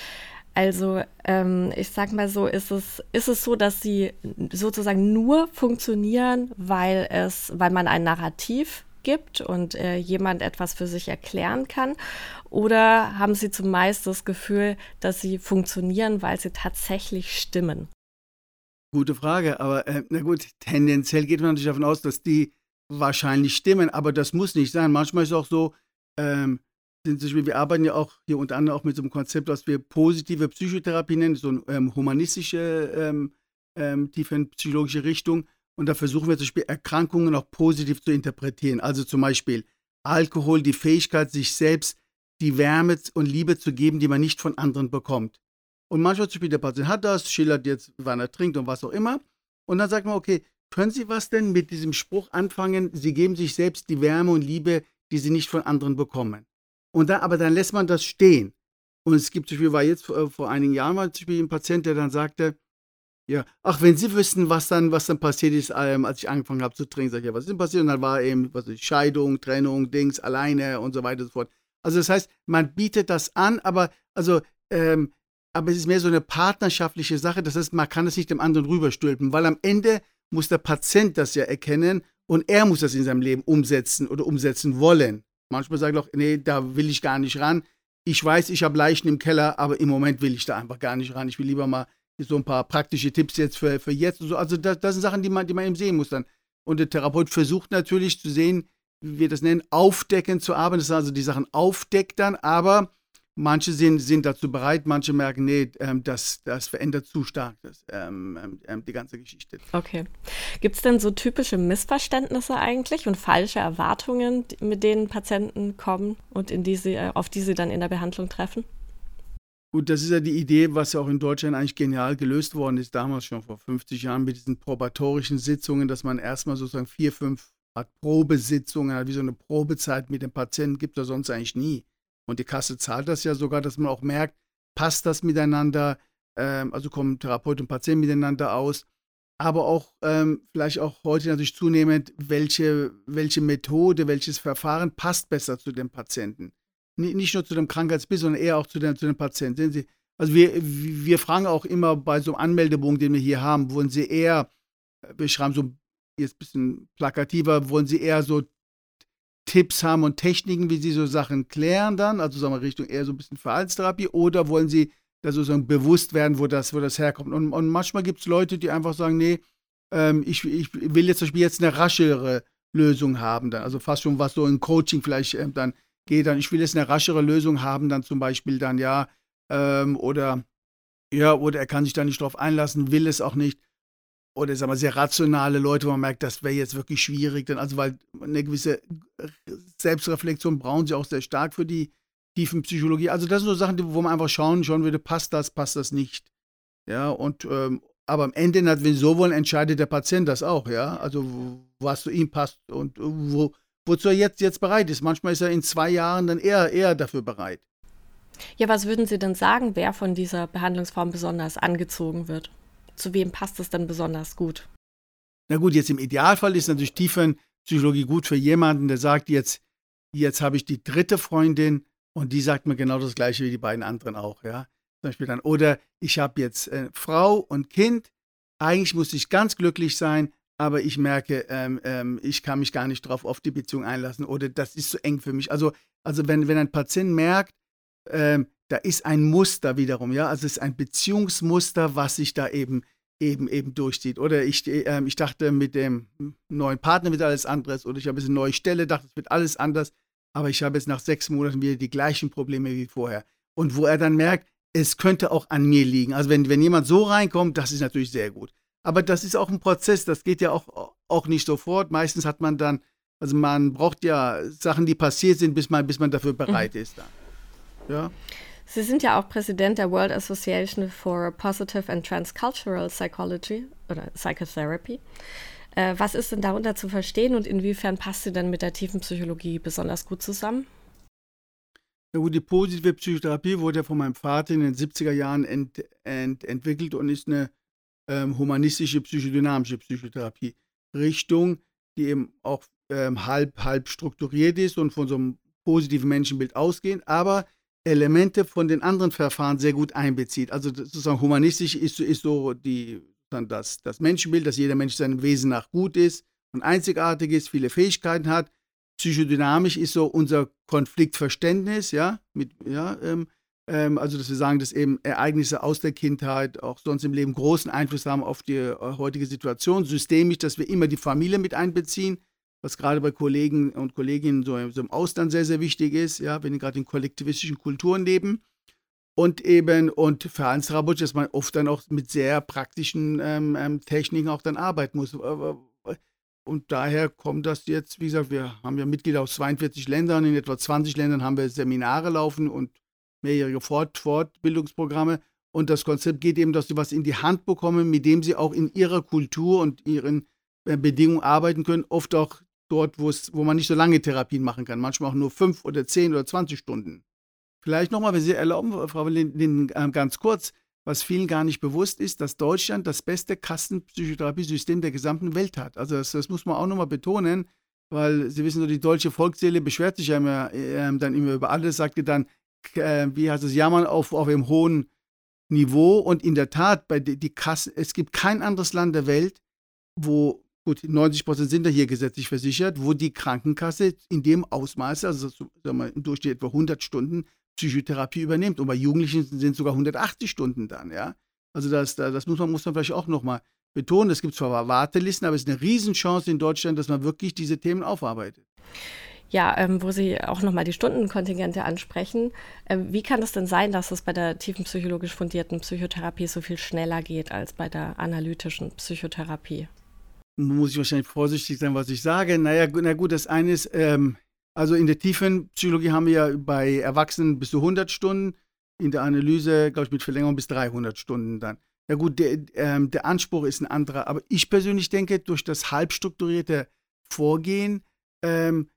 Also ähm, ich sag mal so, ist es, ist es so, dass sie sozusagen nur funktionieren, weil es, weil man ein Narrativ gibt und äh, jemand etwas für sich erklären kann? Oder haben Sie zumeist das Gefühl, dass sie funktionieren, weil sie tatsächlich stimmen? Gute Frage, aber äh, na gut, tendenziell geht man natürlich davon aus, dass die wahrscheinlich stimmen, aber das muss nicht sein. Manchmal ist es auch so, ähm, wir arbeiten ja auch hier unter anderem auch mit so einem Konzept, was wir positive Psychotherapie nennen, so eine ähm, humanistische, ähm, ähm, tiefenpsychologische Richtung. Und da versuchen wir zum Beispiel Erkrankungen auch positiv zu interpretieren. Also zum Beispiel Alkohol, die Fähigkeit, sich selbst die Wärme und Liebe zu geben, die man nicht von anderen bekommt. Und manchmal zum Beispiel der Patient hat das, schildert jetzt, wann er trinkt und was auch immer. Und dann sagt man, okay, können Sie was denn mit diesem Spruch anfangen? Sie geben sich selbst die Wärme und Liebe, die sie nicht von anderen bekommen. Und dann, aber dann lässt man das stehen. Und es gibt zum Beispiel, war jetzt vor, vor einigen Jahren mal zum Beispiel ein Patient, der dann sagte, ja, ach, wenn Sie wüssten, was dann, was dann passiert ist, ähm, als ich angefangen habe zu trinken, sag ich, ja, was ist denn passiert? Und dann war eben, was ist, Scheidung, Trennung, Dings, alleine und so weiter und so fort. Also das heißt, man bietet das an, aber also, ähm, aber es ist mehr so eine partnerschaftliche Sache. Das heißt, man kann es nicht dem anderen rüberstülpen, weil am Ende muss der Patient das ja erkennen und er muss das in seinem Leben umsetzen oder umsetzen wollen. Manchmal sagt er auch, nee, da will ich gar nicht ran. Ich weiß, ich habe Leichen im Keller, aber im Moment will ich da einfach gar nicht ran. Ich will lieber mal so ein paar praktische Tipps jetzt für, für jetzt und so. Also das, das sind Sachen, die man, die man eben sehen muss dann. Und der Therapeut versucht natürlich zu sehen, wie wir das nennen, aufdeckend zu arbeiten. Das ist also die Sachen aufdeckt dann, aber Manche sind, sind dazu bereit, manche merken, nee, ähm, das, das verändert zu stark das, ähm, ähm, ähm die ganze Geschichte. Okay. Gibt es denn so typische Missverständnisse eigentlich und falsche Erwartungen, mit denen Patienten kommen und in die sie, äh, auf die sie dann in der Behandlung treffen? Gut, das ist ja die Idee, was ja auch in Deutschland eigentlich genial gelöst worden ist, damals schon vor 50 Jahren mit diesen probatorischen Sitzungen, dass man erstmal sozusagen vier, fünf Art Probesitzungen hat, wie so eine Probezeit mit dem Patienten, gibt es sonst eigentlich nie. Und die Kasse zahlt das ja sogar, dass man auch merkt, passt das miteinander, ähm, also kommen Therapeut und Patient miteinander aus. Aber auch ähm, vielleicht auch heute natürlich zunehmend, welche, welche Methode, welches Verfahren passt besser zu dem Patienten nicht nur zu dem Krankheitsbild, sondern eher auch zu, den, zu dem Patienten. Sehen Sie, also wir, wir fragen auch immer bei so einem Anmeldebogen, den wir hier haben, wollen Sie eher, wir schreiben so jetzt ein bisschen plakativer, wollen Sie eher so Tipps haben und Techniken, wie Sie so Sachen klären dann, also sagen wir Richtung eher so ein bisschen Verhaltenstherapie, oder wollen Sie da sozusagen bewusst werden, wo das, wo das herkommt? Und, und manchmal gibt es Leute, die einfach sagen, nee, ähm, ich, ich will jetzt zum Beispiel jetzt eine raschere Lösung haben, dann, also fast schon was so ein Coaching vielleicht ähm, dann gehe dann, ich will jetzt eine raschere Lösung haben, dann zum Beispiel dann ja, ähm, oder ja, oder er kann sich da nicht drauf einlassen, will es auch nicht. Oder sagen wir sehr rationale Leute, wo man merkt, das wäre jetzt wirklich schwierig, dann also weil eine gewisse Selbstreflexion brauchen sie auch sehr stark für die tiefen Psychologie. Also das sind so Sachen, wo man einfach schauen, schauen würde, passt das, passt das nicht. Ja, und ähm, aber am Ende, wenn wir so wollen, entscheidet der Patient das auch, ja. Also was zu ihm passt und wo, wozu er jetzt, jetzt bereit ist. Manchmal ist er in zwei Jahren dann eher, eher dafür bereit. Ja, was würden Sie denn sagen, wer von dieser Behandlungsform besonders angezogen wird? Zu wem passt es denn besonders gut? Na gut, jetzt im Idealfall ist natürlich Tiefenpsychologie gut für jemanden, der sagt, jetzt, jetzt habe ich die dritte Freundin und die sagt mir genau das gleiche wie die beiden anderen auch, ja. Zum Beispiel dann, oder ich habe jetzt äh, Frau und Kind, eigentlich muss ich ganz glücklich sein, aber ich merke, ähm, ähm, ich kann mich gar nicht drauf auf die Beziehung einlassen oder das ist zu eng für mich. Also, also wenn, wenn ein Patient merkt, ähm, da ist ein Muster wiederum, ja, also es ist ein Beziehungsmuster, was sich da eben eben eben durchzieht. Oder ich, äh, ich dachte, mit dem neuen Partner wird alles anderes oder ich habe jetzt eine neue Stelle, dachte, es wird alles anders, aber ich habe jetzt nach sechs Monaten wieder die gleichen Probleme wie vorher. Und wo er dann merkt, es könnte auch an mir liegen. Also wenn, wenn jemand so reinkommt, das ist natürlich sehr gut. Aber das ist auch ein Prozess, das geht ja auch, auch nicht sofort. Meistens hat man dann, also man braucht ja Sachen, die passiert sind, bis man, bis man dafür bereit mhm. ist. Dann. Ja. Sie sind ja auch Präsident der World Association for Positive and Transcultural Psychology oder Psychotherapy. Äh, was ist denn darunter zu verstehen und inwiefern passt sie denn mit der tiefen Psychologie besonders gut zusammen? Ja, gut, die positive Psychotherapie wurde ja von meinem Vater in den 70er Jahren ent, ent, entwickelt und ist eine ähm, humanistische psychodynamische Psychotherapie Richtung, die eben auch ähm, halb, halb strukturiert ist und von so einem positiven Menschenbild ausgehend, aber Elemente von den anderen Verfahren sehr gut einbezieht. Also sozusagen humanistisch ist, ist so die, dann das, das Menschenbild, dass jeder Mensch seinem Wesen nach gut ist und einzigartig ist, viele Fähigkeiten hat. Psychodynamisch ist so unser Konfliktverständnis, ja, mit, ja, ähm, ähm, also, dass wir sagen, dass eben Ereignisse aus der Kindheit auch sonst im Leben großen Einfluss haben auf die äh, heutige Situation. Systemisch, dass wir immer die Familie mit einbeziehen, was gerade bei Kollegen und Kolleginnen so, so im Ausland sehr, sehr wichtig ist, ja, wenn die gerade in kollektivistischen Kulturen leben. Und eben, und Verhaltenstherapie, dass man oft dann auch mit sehr praktischen ähm, ähm, Techniken auch dann arbeiten muss. Und daher kommt das jetzt, wie gesagt, wir haben ja Mitglieder aus 42 Ländern, in etwa 20 Ländern haben wir Seminare laufen und mehrjährige Fort Fortbildungsprogramme. Und das Konzept geht eben, dass sie was in die Hand bekommen, mit dem sie auch in ihrer Kultur und ihren äh, Bedingungen arbeiten können. Oft auch dort, wo man nicht so lange Therapien machen kann. Manchmal auch nur fünf oder zehn oder zwanzig Stunden. Vielleicht nochmal, wenn Sie erlauben, Frau Linden, äh, ganz kurz, was vielen gar nicht bewusst ist, dass Deutschland das beste Kassenpsychotherapiesystem der gesamten Welt hat. Also das, das muss man auch nochmal betonen, weil Sie wissen, so die deutsche Volksseele beschwert sich ja immer, äh, dann immer über alles, sagte dann, äh, wie heißt es, Jammern auf, auf einem hohen Niveau. Und in der Tat, bei die, die Kassen, es gibt kein anderes Land der Welt, wo, gut, 90 Prozent sind da hier gesetzlich versichert, wo die Krankenkasse in dem Ausmaße, also sagen wir, im Durchschnitt etwa 100 Stunden Psychotherapie übernimmt. Und bei Jugendlichen sind es sogar 180 Stunden dann, ja. Also das, das muss man, muss man vielleicht auch nochmal betonen. Es gibt zwar Wartelisten, aber es ist eine Riesenchance in Deutschland, dass man wirklich diese Themen aufarbeitet. Ja, ähm, wo Sie auch nochmal die Stundenkontingente ansprechen. Ähm, wie kann es denn sein, dass es bei der tiefenpsychologisch fundierten Psychotherapie so viel schneller geht als bei der analytischen Psychotherapie? Muss ich wahrscheinlich vorsichtig sein, was ich sage. Naja, na gut, das eine ist, ähm, also in der tiefen Psychologie haben wir ja bei Erwachsenen bis zu 100 Stunden, in der Analyse, glaube ich, mit Verlängerung bis 300 Stunden dann. Ja gut, der, ähm, der Anspruch ist ein anderer, aber ich persönlich denke, durch das halbstrukturierte Vorgehen ähm,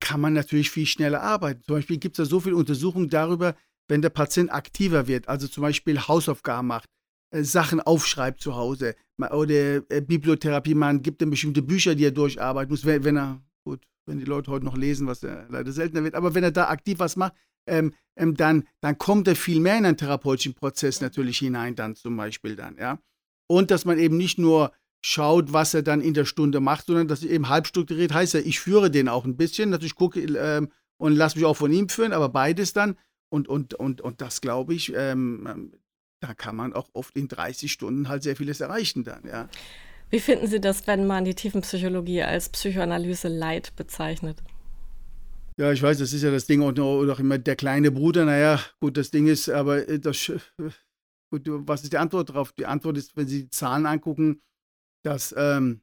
kann man natürlich viel schneller arbeiten. Zum Beispiel gibt es da so viele Untersuchungen darüber, wenn der Patient aktiver wird, also zum Beispiel Hausaufgaben macht, äh, Sachen aufschreibt zu Hause oder äh, Bibliotherapie, man gibt ihm bestimmte Bücher, die er durcharbeiten muss, wenn, wenn er, gut, wenn die Leute heute noch lesen, was ja leider seltener wird, aber wenn er da aktiv was macht, ähm, ähm, dann, dann kommt er viel mehr in einen therapeutischen Prozess natürlich hinein, dann zum Beispiel dann, ja. Und dass man eben nicht nur schaut, was er dann in der Stunde macht, sondern dass eben halb strukturiert heißt ja, ich führe den auch ein bisschen, natürlich gucke ähm, und lasse mich auch von ihm führen, aber beides dann. Und, und, und, und das glaube ich, ähm, da kann man auch oft in 30 Stunden halt sehr vieles erreichen dann, ja. Wie finden Sie das, wenn man die Tiefenpsychologie als Psychoanalyse Light bezeichnet? Ja, ich weiß, das ist ja das Ding und auch immer der kleine Bruder. Naja, gut, das Ding ist, aber äh, das, gut, was ist die Antwort darauf? Die Antwort ist, wenn Sie die Zahlen angucken, dass ähm,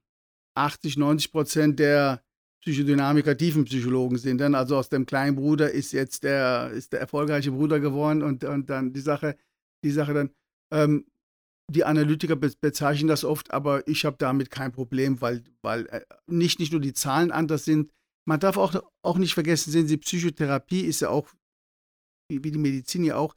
80, 90 Prozent der Psychodynamiker Tiefenpsychologen sind. Dann also aus dem kleinen Bruder ist jetzt der, ist der erfolgreiche Bruder geworden und, und dann die Sache, die Sache dann, ähm, die Analytiker bezeichnen das oft, aber ich habe damit kein Problem, weil, weil äh, nicht, nicht nur die Zahlen anders sind, man darf auch, auch nicht vergessen, sehen Sie, Psychotherapie ist ja auch, wie die Medizin ja auch,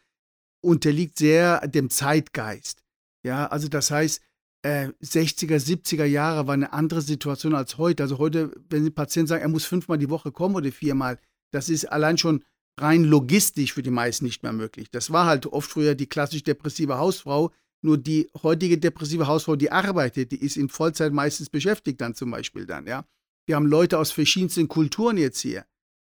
unterliegt sehr dem Zeitgeist. Ja, also das heißt, äh, 60er, 70er Jahre war eine andere Situation als heute. Also heute, wenn die Patient sagen, er muss fünfmal die Woche kommen oder viermal, das ist allein schon rein logistisch für die meisten nicht mehr möglich. Das war halt oft früher die klassisch depressive Hausfrau. Nur die heutige depressive Hausfrau, die arbeitet, die ist in Vollzeit meistens beschäftigt dann zum Beispiel dann, ja. Wir haben Leute aus verschiedensten Kulturen jetzt hier.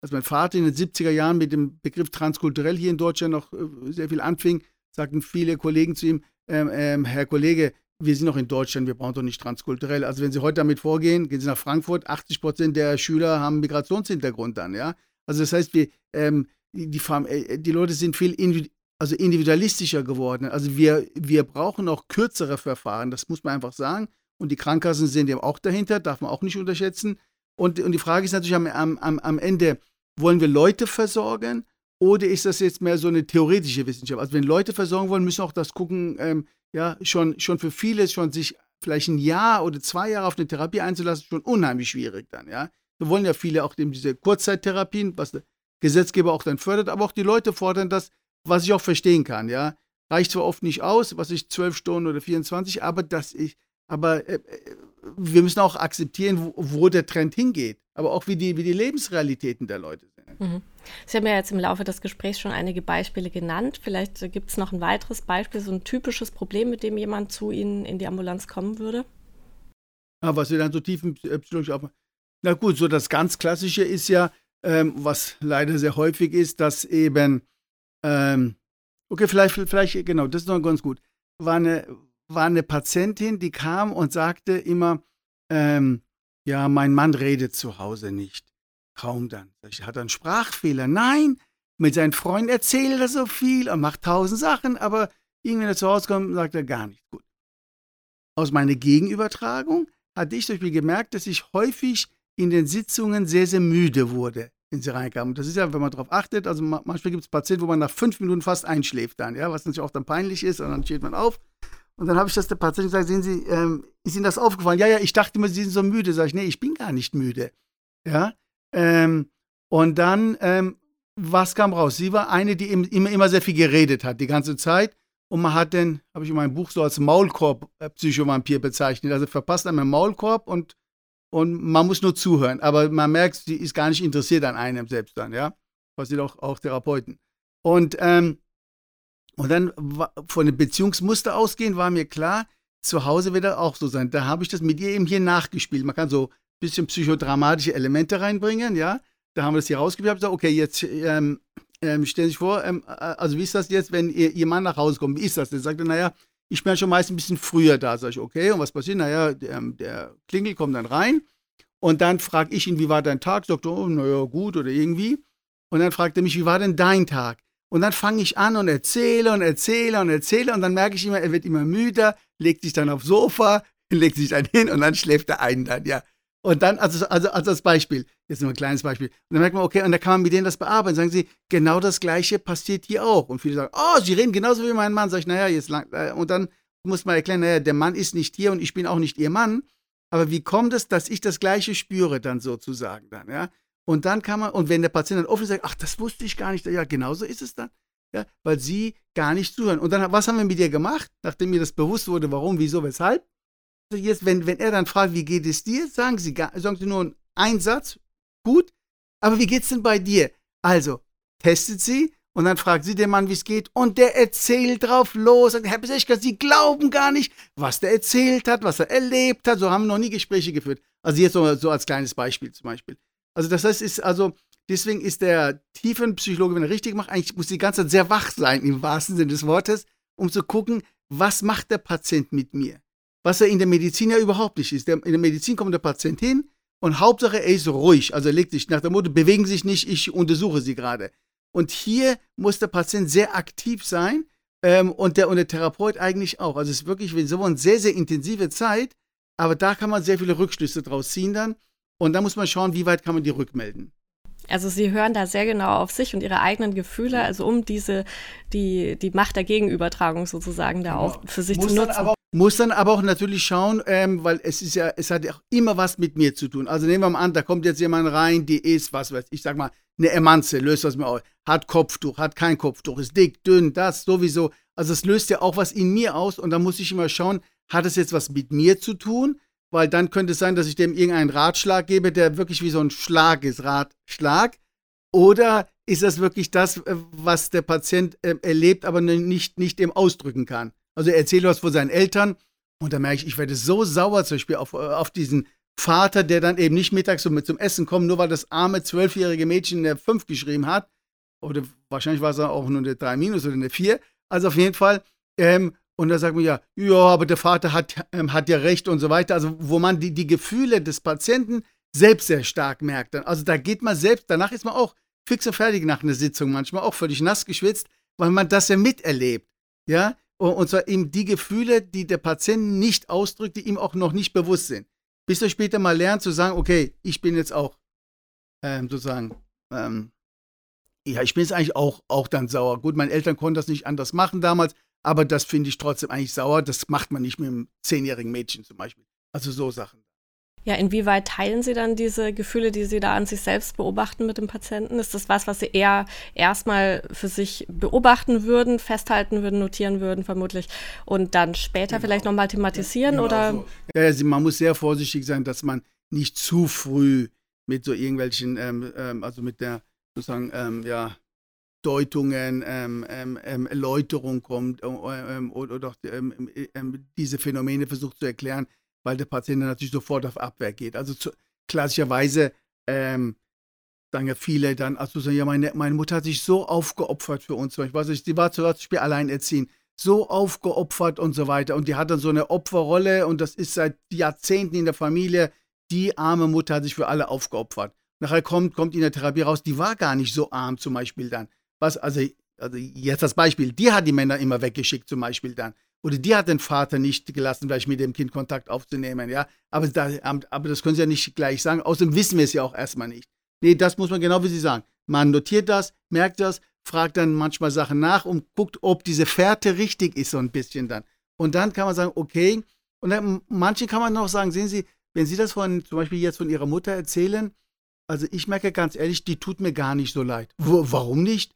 Als mein Vater in den 70er Jahren mit dem Begriff transkulturell hier in Deutschland noch äh, sehr viel anfing, sagten viele Kollegen zu ihm, ähm, ähm, Herr Kollege, wir sind noch in Deutschland, wir brauchen doch nicht transkulturell. Also wenn Sie heute damit vorgehen, gehen Sie nach Frankfurt, 80 Prozent der Schüler haben Migrationshintergrund dann, ja. Also das heißt, wir, ähm, die, die, äh, die, Leute sind viel also individualistischer geworden. Also wir, wir brauchen auch kürzere Verfahren, das muss man einfach sagen. Und die Krankenkassen sind eben auch dahinter, darf man auch nicht unterschätzen. Und, und die Frage ist natürlich am, am, am Ende, wollen wir Leute versorgen oder ist das jetzt mehr so eine theoretische Wissenschaft? Also wenn Leute versorgen wollen, müssen wir auch das gucken, ähm, ja, schon, schon für viele schon sich vielleicht ein Jahr oder zwei Jahre auf eine Therapie einzulassen, schon unheimlich schwierig dann, ja. Wir wollen ja viele auch eben diese Kurzzeittherapien, was der Gesetzgeber auch dann fördert, aber auch die Leute fordern das, was ich auch verstehen kann, ja. Reicht zwar oft nicht aus, was ich zwölf Stunden oder 24, aber dass ich, aber äh, äh, wir müssen auch akzeptieren, wo, wo, der Trend hingeht, aber auch wie die, wie die Lebensrealitäten der Leute sind. Mhm. Sie haben ja jetzt im Laufe des Gesprächs schon einige Beispiele genannt. Vielleicht gibt es noch ein weiteres Beispiel, so ein typisches Problem, mit dem jemand zu Ihnen in die Ambulanz kommen würde? Ja, ah, was wir dann so tief äh, psychologisch aufmachen. Na gut, so das ganz Klassische ist ja, ähm, was leider sehr häufig ist, dass eben, ähm, okay, vielleicht, vielleicht, genau, das ist noch ganz gut, war eine, war eine Patientin, die kam und sagte immer, ähm, ja, mein Mann redet zu Hause nicht. Kaum dann. Ich hatte einen Sprachfehler. Nein, mit seinen Freunden erzählt er so viel und macht tausend Sachen, aber irgendwie, wenn er zu Hause kommt, sagt er gar nicht gut. Aus meiner Gegenübertragung hatte ich zum Beispiel gemerkt, dass ich häufig in den Sitzungen sehr, sehr müde wurde, wenn sie reinkamen. Das ist ja, wenn man darauf achtet, also manchmal gibt es Patienten, wo man nach fünf Minuten fast einschläft dann, ja, was natürlich auch dann peinlich ist und dann steht man auf und dann habe ich das der Patientin gesagt, sehen Sie, ähm, ist Ihnen das aufgefallen? Ja, ja, ich dachte immer, Sie sind so müde. Sag ich, nee, ich bin gar nicht müde. Ja. Ähm, und dann, ähm, was kam raus? Sie war eine, die immer, immer sehr viel geredet hat, die ganze Zeit. Und man hat den, habe ich in meinem Buch so als Maulkorb-Psychovampir bezeichnet. Also verpasst einem einen Maulkorb und, und man muss nur zuhören. Aber man merkt, sie ist gar nicht interessiert an einem selbst dann, ja. Passiert auch, auch Therapeuten. Und ähm, und dann von dem Beziehungsmuster ausgehend war mir klar, zu Hause wird er auch so sein. Da habe ich das mit ihr eben hier nachgespielt. Man kann so bisschen psychodramatische Elemente reinbringen, ja. Da haben wir das hier gesagt, okay, jetzt ähm, ähm, stellen Sie sich vor, ähm, äh, also wie ist das jetzt, wenn ihr, ihr Mann nach Hause kommt? Wie ist das? Der sagte, naja, ich bin ja schon meist ein bisschen früher da. Sag ich, okay, und was passiert? Naja, der, der Klingel kommt dann rein und dann frage ich ihn, wie war dein Tag? Sagt er, oh, naja, gut oder irgendwie. Und dann fragt er mich, wie war denn dein Tag? Und dann fange ich an und erzähle und erzähle und erzähle und dann merke ich immer, er wird immer müder, legt sich dann aufs Sofa, *laughs* legt sich dann hin und dann schläft er ein dann, ja. Und dann, also, also, also als Beispiel, jetzt nur ein kleines Beispiel. Und dann merkt man, okay, und da kann man mit denen das bearbeiten. Sagen sie, genau das Gleiche passiert hier auch. Und viele sagen, oh, sie reden genauso wie mein Mann. Sag ich, naja, jetzt lang. Äh, und dann muss man erklären, naja, der Mann ist nicht hier und ich bin auch nicht ihr Mann. Aber wie kommt es, dass ich das Gleiche spüre, dann sozusagen dann, ja? Und dann kann man, und wenn der Patient dann offen sagt, ach, das wusste ich gar nicht, ja, genauso ist es dann. Ja, weil sie gar nicht zuhören. Und dann, was haben wir mit ihr gemacht, nachdem mir das bewusst wurde, warum, wieso, weshalb? Jetzt, wenn, wenn er dann fragt, wie geht es dir, sagen sie, sagen sie nur einen Satz, gut, aber wie geht es denn bei dir? Also, testet sie und dann fragt sie den Mann, wie es geht, und der erzählt drauf los. Und Herr Beseschka, Sie glauben gar nicht, was der erzählt hat, was er erlebt hat. So haben wir noch nie Gespräche geführt. Also jetzt so, so als kleines Beispiel zum Beispiel. Also das heißt, ist also deswegen ist der Tiefenpsychologe, wenn er richtig macht, eigentlich muss die ganze Zeit sehr wach sein im wahrsten Sinne des Wortes, um zu gucken, was macht der Patient mit mir? Was er in der Medizin ja überhaupt nicht ist. In der Medizin kommt der Patient hin und Hauptsache er ist ruhig, also er legt sich nach der Motto, bewegen sich nicht, ich untersuche sie gerade. Und hier muss der Patient sehr aktiv sein ähm, und, der, und der Therapeut eigentlich auch. Also es ist wirklich so eine sehr, sehr intensive Zeit, aber da kann man sehr viele Rückschlüsse draus ziehen dann. Und da muss man schauen, wie weit kann man die rückmelden. Also sie hören da sehr genau auf sich und ihre eigenen Gefühle, also um diese, die, die Macht der Gegenübertragung sozusagen da genau. auch für sich muss zu nutzen. Muss dann aber auch natürlich schauen, ähm, weil es ist ja, es hat ja auch immer was mit mir zu tun. Also nehmen wir mal an, da kommt jetzt jemand rein, die ist, was weiß ich, sag mal, eine Emanze, löst das mir aus. Hat Kopftuch, hat kein Kopftuch, ist dick, dünn, das sowieso. Also es löst ja auch was in mir aus und da muss ich immer schauen, hat es jetzt was mit mir zu tun? weil dann könnte es sein, dass ich dem irgendeinen Ratschlag gebe, der wirklich wie so ein Schlag ist, Ratschlag. Oder ist das wirklich das, äh, was der Patient äh, erlebt, aber nicht, nicht dem ausdrücken kann? Also er erzählt was von seinen Eltern und da merke ich, ich werde so sauer zum Beispiel auf, äh, auf diesen Vater, der dann eben nicht mittags so mit zum Essen kommt, nur weil das arme zwölfjährige Mädchen eine 5 geschrieben hat. Oder wahrscheinlich war es auch nur eine 3 minus oder eine 4. Also auf jeden Fall. Ähm, und da sagt man ja, ja, aber der Vater hat, ähm, hat ja recht und so weiter. Also wo man die, die Gefühle des Patienten selbst sehr stark merkt. Also da geht man selbst, danach ist man auch fix und fertig nach einer Sitzung, manchmal auch völlig nass geschwitzt, weil man das ja miterlebt. Ja, und zwar eben die Gefühle, die der Patient nicht ausdrückt, die ihm auch noch nicht bewusst sind. Bis er später mal lernt zu sagen, okay, ich bin jetzt auch ähm, sozusagen, ähm, ja, ich bin jetzt eigentlich auch, auch dann sauer. Gut, meine Eltern konnten das nicht anders machen damals, aber das finde ich trotzdem eigentlich sauer. Das macht man nicht mit einem zehnjährigen Mädchen zum Beispiel. Also so Sachen. Ja, inwieweit teilen Sie dann diese Gefühle, die Sie da an sich selbst beobachten mit dem Patienten? Ist das was, was Sie eher erstmal für sich beobachten würden, festhalten würden, notieren würden, vermutlich, und dann später genau. vielleicht nochmal thematisieren? Ja, genau oder? So. Ja, also man muss sehr vorsichtig sein, dass man nicht zu früh mit so irgendwelchen, ähm, ähm, also mit der sozusagen, ähm, ja, Deutungen, ähm, ähm, ähm, Erläuterung kommt äh, oder, ähm, diese Phänomene versucht zu erklären, weil der Patient natürlich sofort auf Abwehr geht. Also zu, klassischerweise sagen ja viele dann, also sagen, ja, meine, meine Mutter hat sich so aufgeopfert für uns. Ich weiß nicht, sie war zum Beispiel alleinerziehend, so aufgeopfert und so weiter. Und die hat dann so eine Opferrolle und das ist seit Jahrzehnten in der Familie. Die arme Mutter hat sich für alle aufgeopfert. Nachher kommt, kommt in der Therapie raus, die war gar nicht so arm zum Beispiel dann was, also, also jetzt das Beispiel, die hat die Männer immer weggeschickt zum Beispiel dann. Oder die hat den Vater nicht gelassen, vielleicht mit dem Kind Kontakt aufzunehmen, ja. Aber, da, aber das können sie ja nicht gleich sagen. Außerdem wissen wir es ja auch erstmal nicht. Nee, das muss man genau wie Sie sagen. Man notiert das, merkt das, fragt dann manchmal Sachen nach und guckt, ob diese Fährte richtig ist, so ein bisschen dann. Und dann kann man sagen, okay. Und dann, manche kann man noch sagen, sehen Sie, wenn Sie das von, zum Beispiel jetzt von Ihrer Mutter erzählen, also ich merke ganz ehrlich, die tut mir gar nicht so leid. Wo, warum nicht?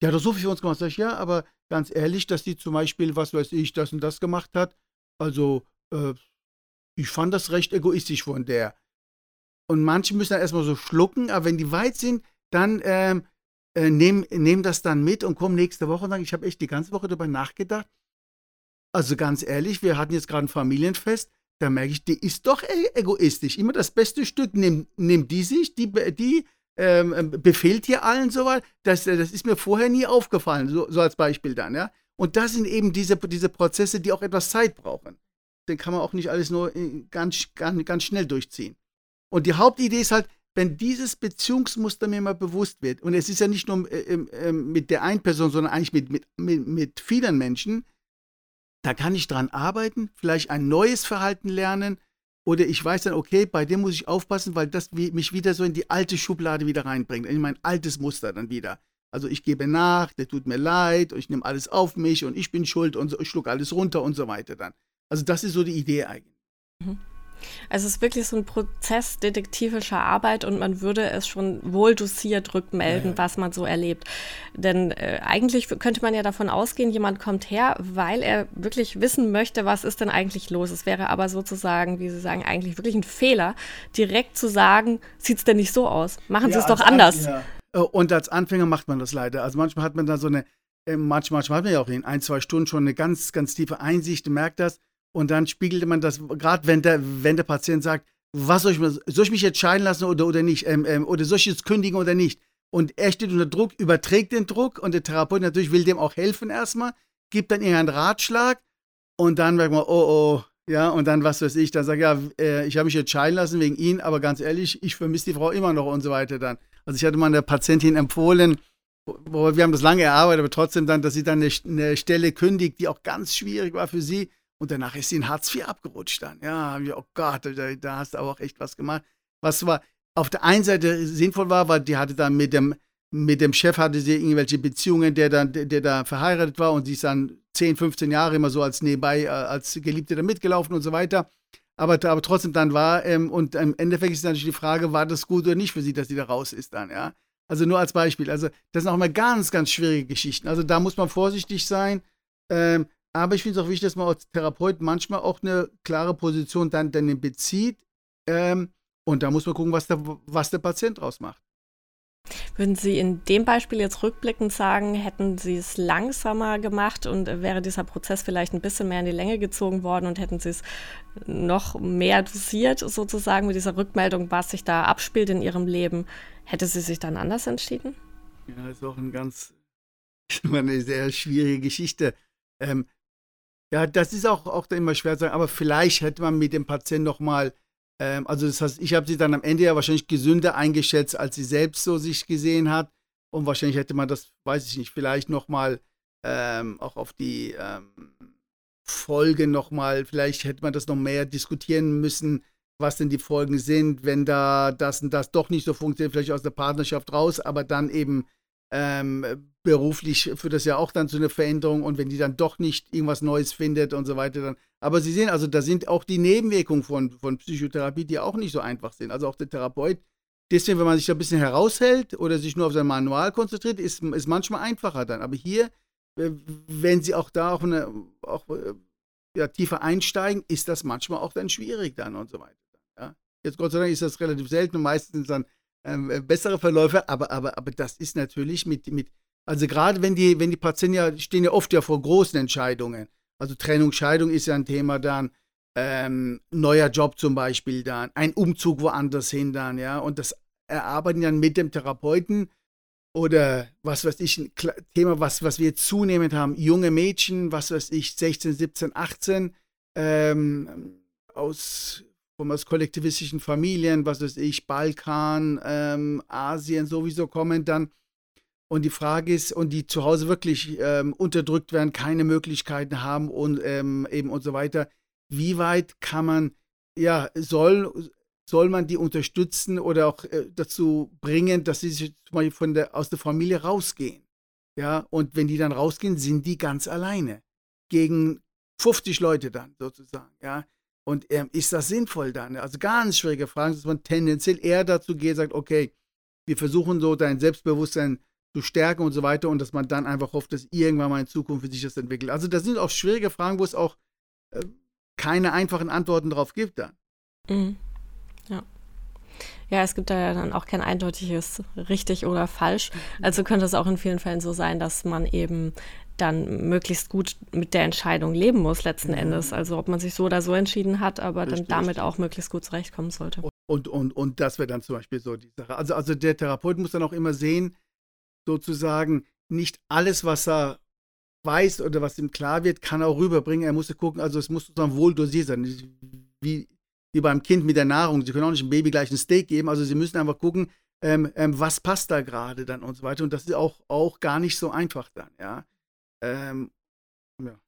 Die hat doch so viel für uns gemacht. Sag ich, ja, aber ganz ehrlich, dass die zum Beispiel, was weiß ich, das und das gemacht hat, also äh, ich fand das recht egoistisch von der. Und manche müssen dann erstmal so schlucken, aber wenn die weit sind, dann ähm, äh, nehmen nehm das dann mit und kommen nächste Woche und sagen, ich habe echt die ganze Woche darüber nachgedacht. Also ganz ehrlich, wir hatten jetzt gerade ein Familienfest, da merke ich, die ist doch e egoistisch. Immer das beste Stück nimmt, nimmt die sich, die, die ähm, ähm, befehlt hier allen so was. Das, äh, das ist mir vorher nie aufgefallen, so, so als Beispiel dann, ja. Und das sind eben diese, diese Prozesse, die auch etwas Zeit brauchen. Den kann man auch nicht alles nur äh, ganz, ganz, ganz schnell durchziehen. Und die Hauptidee ist halt, wenn dieses Beziehungsmuster mir mal bewusst wird, und es ist ja nicht nur äh, äh, mit der einen Person, sondern eigentlich mit, mit, mit, mit vielen Menschen, da kann ich dran arbeiten, vielleicht ein neues Verhalten lernen, Oder ich weiß dann, okay, bei dem muss ich aufpassen, weil das mich wieder so in die alte Schublade wieder reinbringt, in mein altes Muster dann wieder. Also ich gebe nach, der tut mir leid, und ich nehme alles auf mich und ich bin schuld und so, ich schluck alles runter und so weiter dann. Also das ist so die Idee eigentlich. Mhm. Also es ist wirklich so ein Prozess detektivischer Arbeit und man würde es schon wohl dosiert rückmelden, ja. was man so erlebt. Denn äh, eigentlich könnte man ja davon ausgehen, jemand kommt her, weil er wirklich wissen möchte, was ist denn eigentlich los. Es wäre aber sozusagen, wie Sie sagen, eigentlich wirklich ein Fehler, direkt zu sagen, sieht es denn nicht so aus? Machen Sie es doch anders. ja. Äh, und als Anfänger macht man das leider. Also manchmal hat man da so eine, äh, manchmal, manchmal hat man ja auch in ein, zwei Stunden schon eine ganz, ganz tiefe Einsicht, merkt das und dann spiegelte man das, gerade wenn der, wenn der Patient sagt, was soll ich, soll ich mich jetzt scheiden lassen oder, oder nicht? Ähm, ähm, oder soll ich jetzt kündigen oder nicht? Und er steht unter Druck, überträgt den Druck und der Therapeut natürlich will dem auch helfen erstmal, gibt dann irgendeinen Ratschlag und dann merkt man, oh, oh, ja, und dann, was weiß ich, dann sage ja, äh, ich habe mich jetzt scheiden lassen wegen ihn, aber ganz ehrlich, ich vermisse die Frau immer noch und so weiter dann. Also ich hatte mal einer Patientin empfohlen, wo, wir haben das lange erarbeitet, aber trotzdem dann, dass sie dann eine, eine Stelle kündigt, die auch ganz schwierig war für sie und danach ist sie in Hartz IV abgerutscht dann. Ja, oh Gott, da, da, hast du aber auch echt was gemacht. Was war auf der einen Seite sinnvoll war, weil die hatte dann mit dem, mit dem Chef hatte sie irgendwelche Beziehungen, der dann, der, der da verheiratet war und sie ist dann 10, 15 Jahre immer so als nebenbei, äh, als Geliebte da mitgelaufen und so weiter. Aber, aber trotzdem dann war, ähm, und im Endeffekt ist natürlich die Frage, war das gut oder nicht für sie, dass sie da raus ist dann, ja. Also nur als Beispiel. Also das sind auch mal ganz, ganz schwierige Geschichten. Also da muss man vorsichtig sein. Ähm, aber ich finde es auch wichtig, dass man als Therapeut manchmal auch eine klare Position dann, dann bezieht. Ähm, und da muss man gucken, was der, was der Patient draus macht. Würden Sie in dem Beispiel jetzt rückblickend sagen, hätten Sie es langsamer gemacht und wäre dieser Prozess vielleicht ein bisschen mehr in die Länge gezogen worden und hätten Sie es noch mehr dosiert, sozusagen mit dieser Rückmeldung, was sich da abspielt in Ihrem Leben, hätte sie sich dann anders entschieden? Ja, das ist auch ein ganz, *laughs* eine sehr schwierige Geschichte. Ähm, ja, das ist auch, auch immer schwer zu sagen, aber vielleicht hätte man mit dem Patienten nochmal, ähm, also das heißt, ich habe sie dann am Ende ja wahrscheinlich gesünder eingeschätzt, als sie selbst so sich gesehen hat. Und wahrscheinlich hätte man das, weiß ich nicht, vielleicht nochmal ähm, auch auf die ähm, Folgen nochmal, vielleicht hätte man das noch mehr diskutieren müssen, was denn die Folgen sind, wenn da das und das doch nicht so funktioniert, vielleicht aus der Partnerschaft raus, aber dann eben ähm, beruflich führt das ja auch dann zu einer Veränderung und wenn die dann doch nicht irgendwas Neues findet und so weiter, dann. Aber Sie sehen, also da sind auch die Nebenwirkungen von, von Psychotherapie, die auch nicht so einfach sind. Also auch der Therapeut, deswegen, wenn man sich da ein bisschen heraushält oder sich nur auf sein Manual konzentriert, ist, ist manchmal einfacher dann. Aber hier, äh, wenn Sie auch da auch, eine, auch äh, ja, tiefer einsteigen, ist das manchmal auch dann schwierig dann und so weiter. Ja? Jetzt Gott sei Dank ist das relativ selten und meistens dann ähm, äh, bessere Verläufe, aber, aber, aber das ist natürlich mit, mit also gerade wenn die, wenn die Patienten ja, stehen ja oft ja vor großen Entscheidungen. Also Trennung, Scheidung ist ja ein Thema dann, ähm, neuer Job zum Beispiel dann, ein Umzug woanders hin dann, ja. Und das erarbeiten dann mit dem Therapeuten oder was weiß ich, ein Thema, was, was wir zunehmend haben, junge Mädchen, was weiß ich, 16, 17, 18, ähm, aus aus kollektivistischen Familien, was weiß ich, Balkan, ähm, Asien sowieso kommen dann. Und die Frage ist, und die zu Hause wirklich ähm, unterdrückt werden, keine Möglichkeiten haben und ähm, eben und so weiter. Wie weit kann man, ja, soll, soll man die unterstützen oder auch äh, dazu bringen, dass sie sich zum Beispiel von der, aus der Familie rausgehen? Ja, und wenn die dann rausgehen, sind die ganz alleine. Gegen 50 Leute dann sozusagen, ja. Und ähm, ist das sinnvoll dann? Also ganz schwierige Fragen, dass man tendenziell eher dazu geht, sagt, okay, wir versuchen so dein Selbstbewusstsein zu stärken und so weiter und dass man dann einfach hofft, dass irgendwann mal in Zukunft für sich das entwickelt. Also das sind auch schwierige Fragen, wo es auch äh, keine einfachen Antworten drauf gibt dann. Mhm. Ja. Ja, es gibt da ja dann auch kein eindeutiges richtig oder falsch. Also könnte es auch in vielen Fällen so sein, dass man eben dann möglichst gut mit der Entscheidung leben muss letzten mhm. Endes. Also ob man sich so oder so entschieden hat, aber richtig, dann damit auch möglichst gut zurechtkommen sollte. Und, und, und das wäre dann zum Beispiel so die Sache. Also, also der Therapeut muss dann auch immer sehen, sozusagen, nicht alles, was er weiß oder was ihm klar wird, kann er auch rüberbringen. Er muss ja gucken, also es muss sozusagen wohl dosiert sein. Wie, wie beim Kind mit der Nahrung. Sie können auch nicht dem Baby gleich ein Steak geben, also sie müssen einfach gucken, ähm, ähm, was passt da gerade dann und so weiter. Und das ist auch, auch gar nicht so einfach dann, ja. Ähm, ja.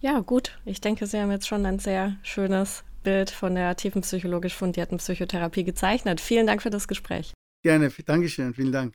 Ja, gut. Ich denke, Sie haben jetzt schon ein sehr schönes Bild von der tiefenpsychologisch fundierten Psychotherapie gezeichnet. Vielen Dank für das Gespräch. Gerne, Dankeschön, vielen Dank.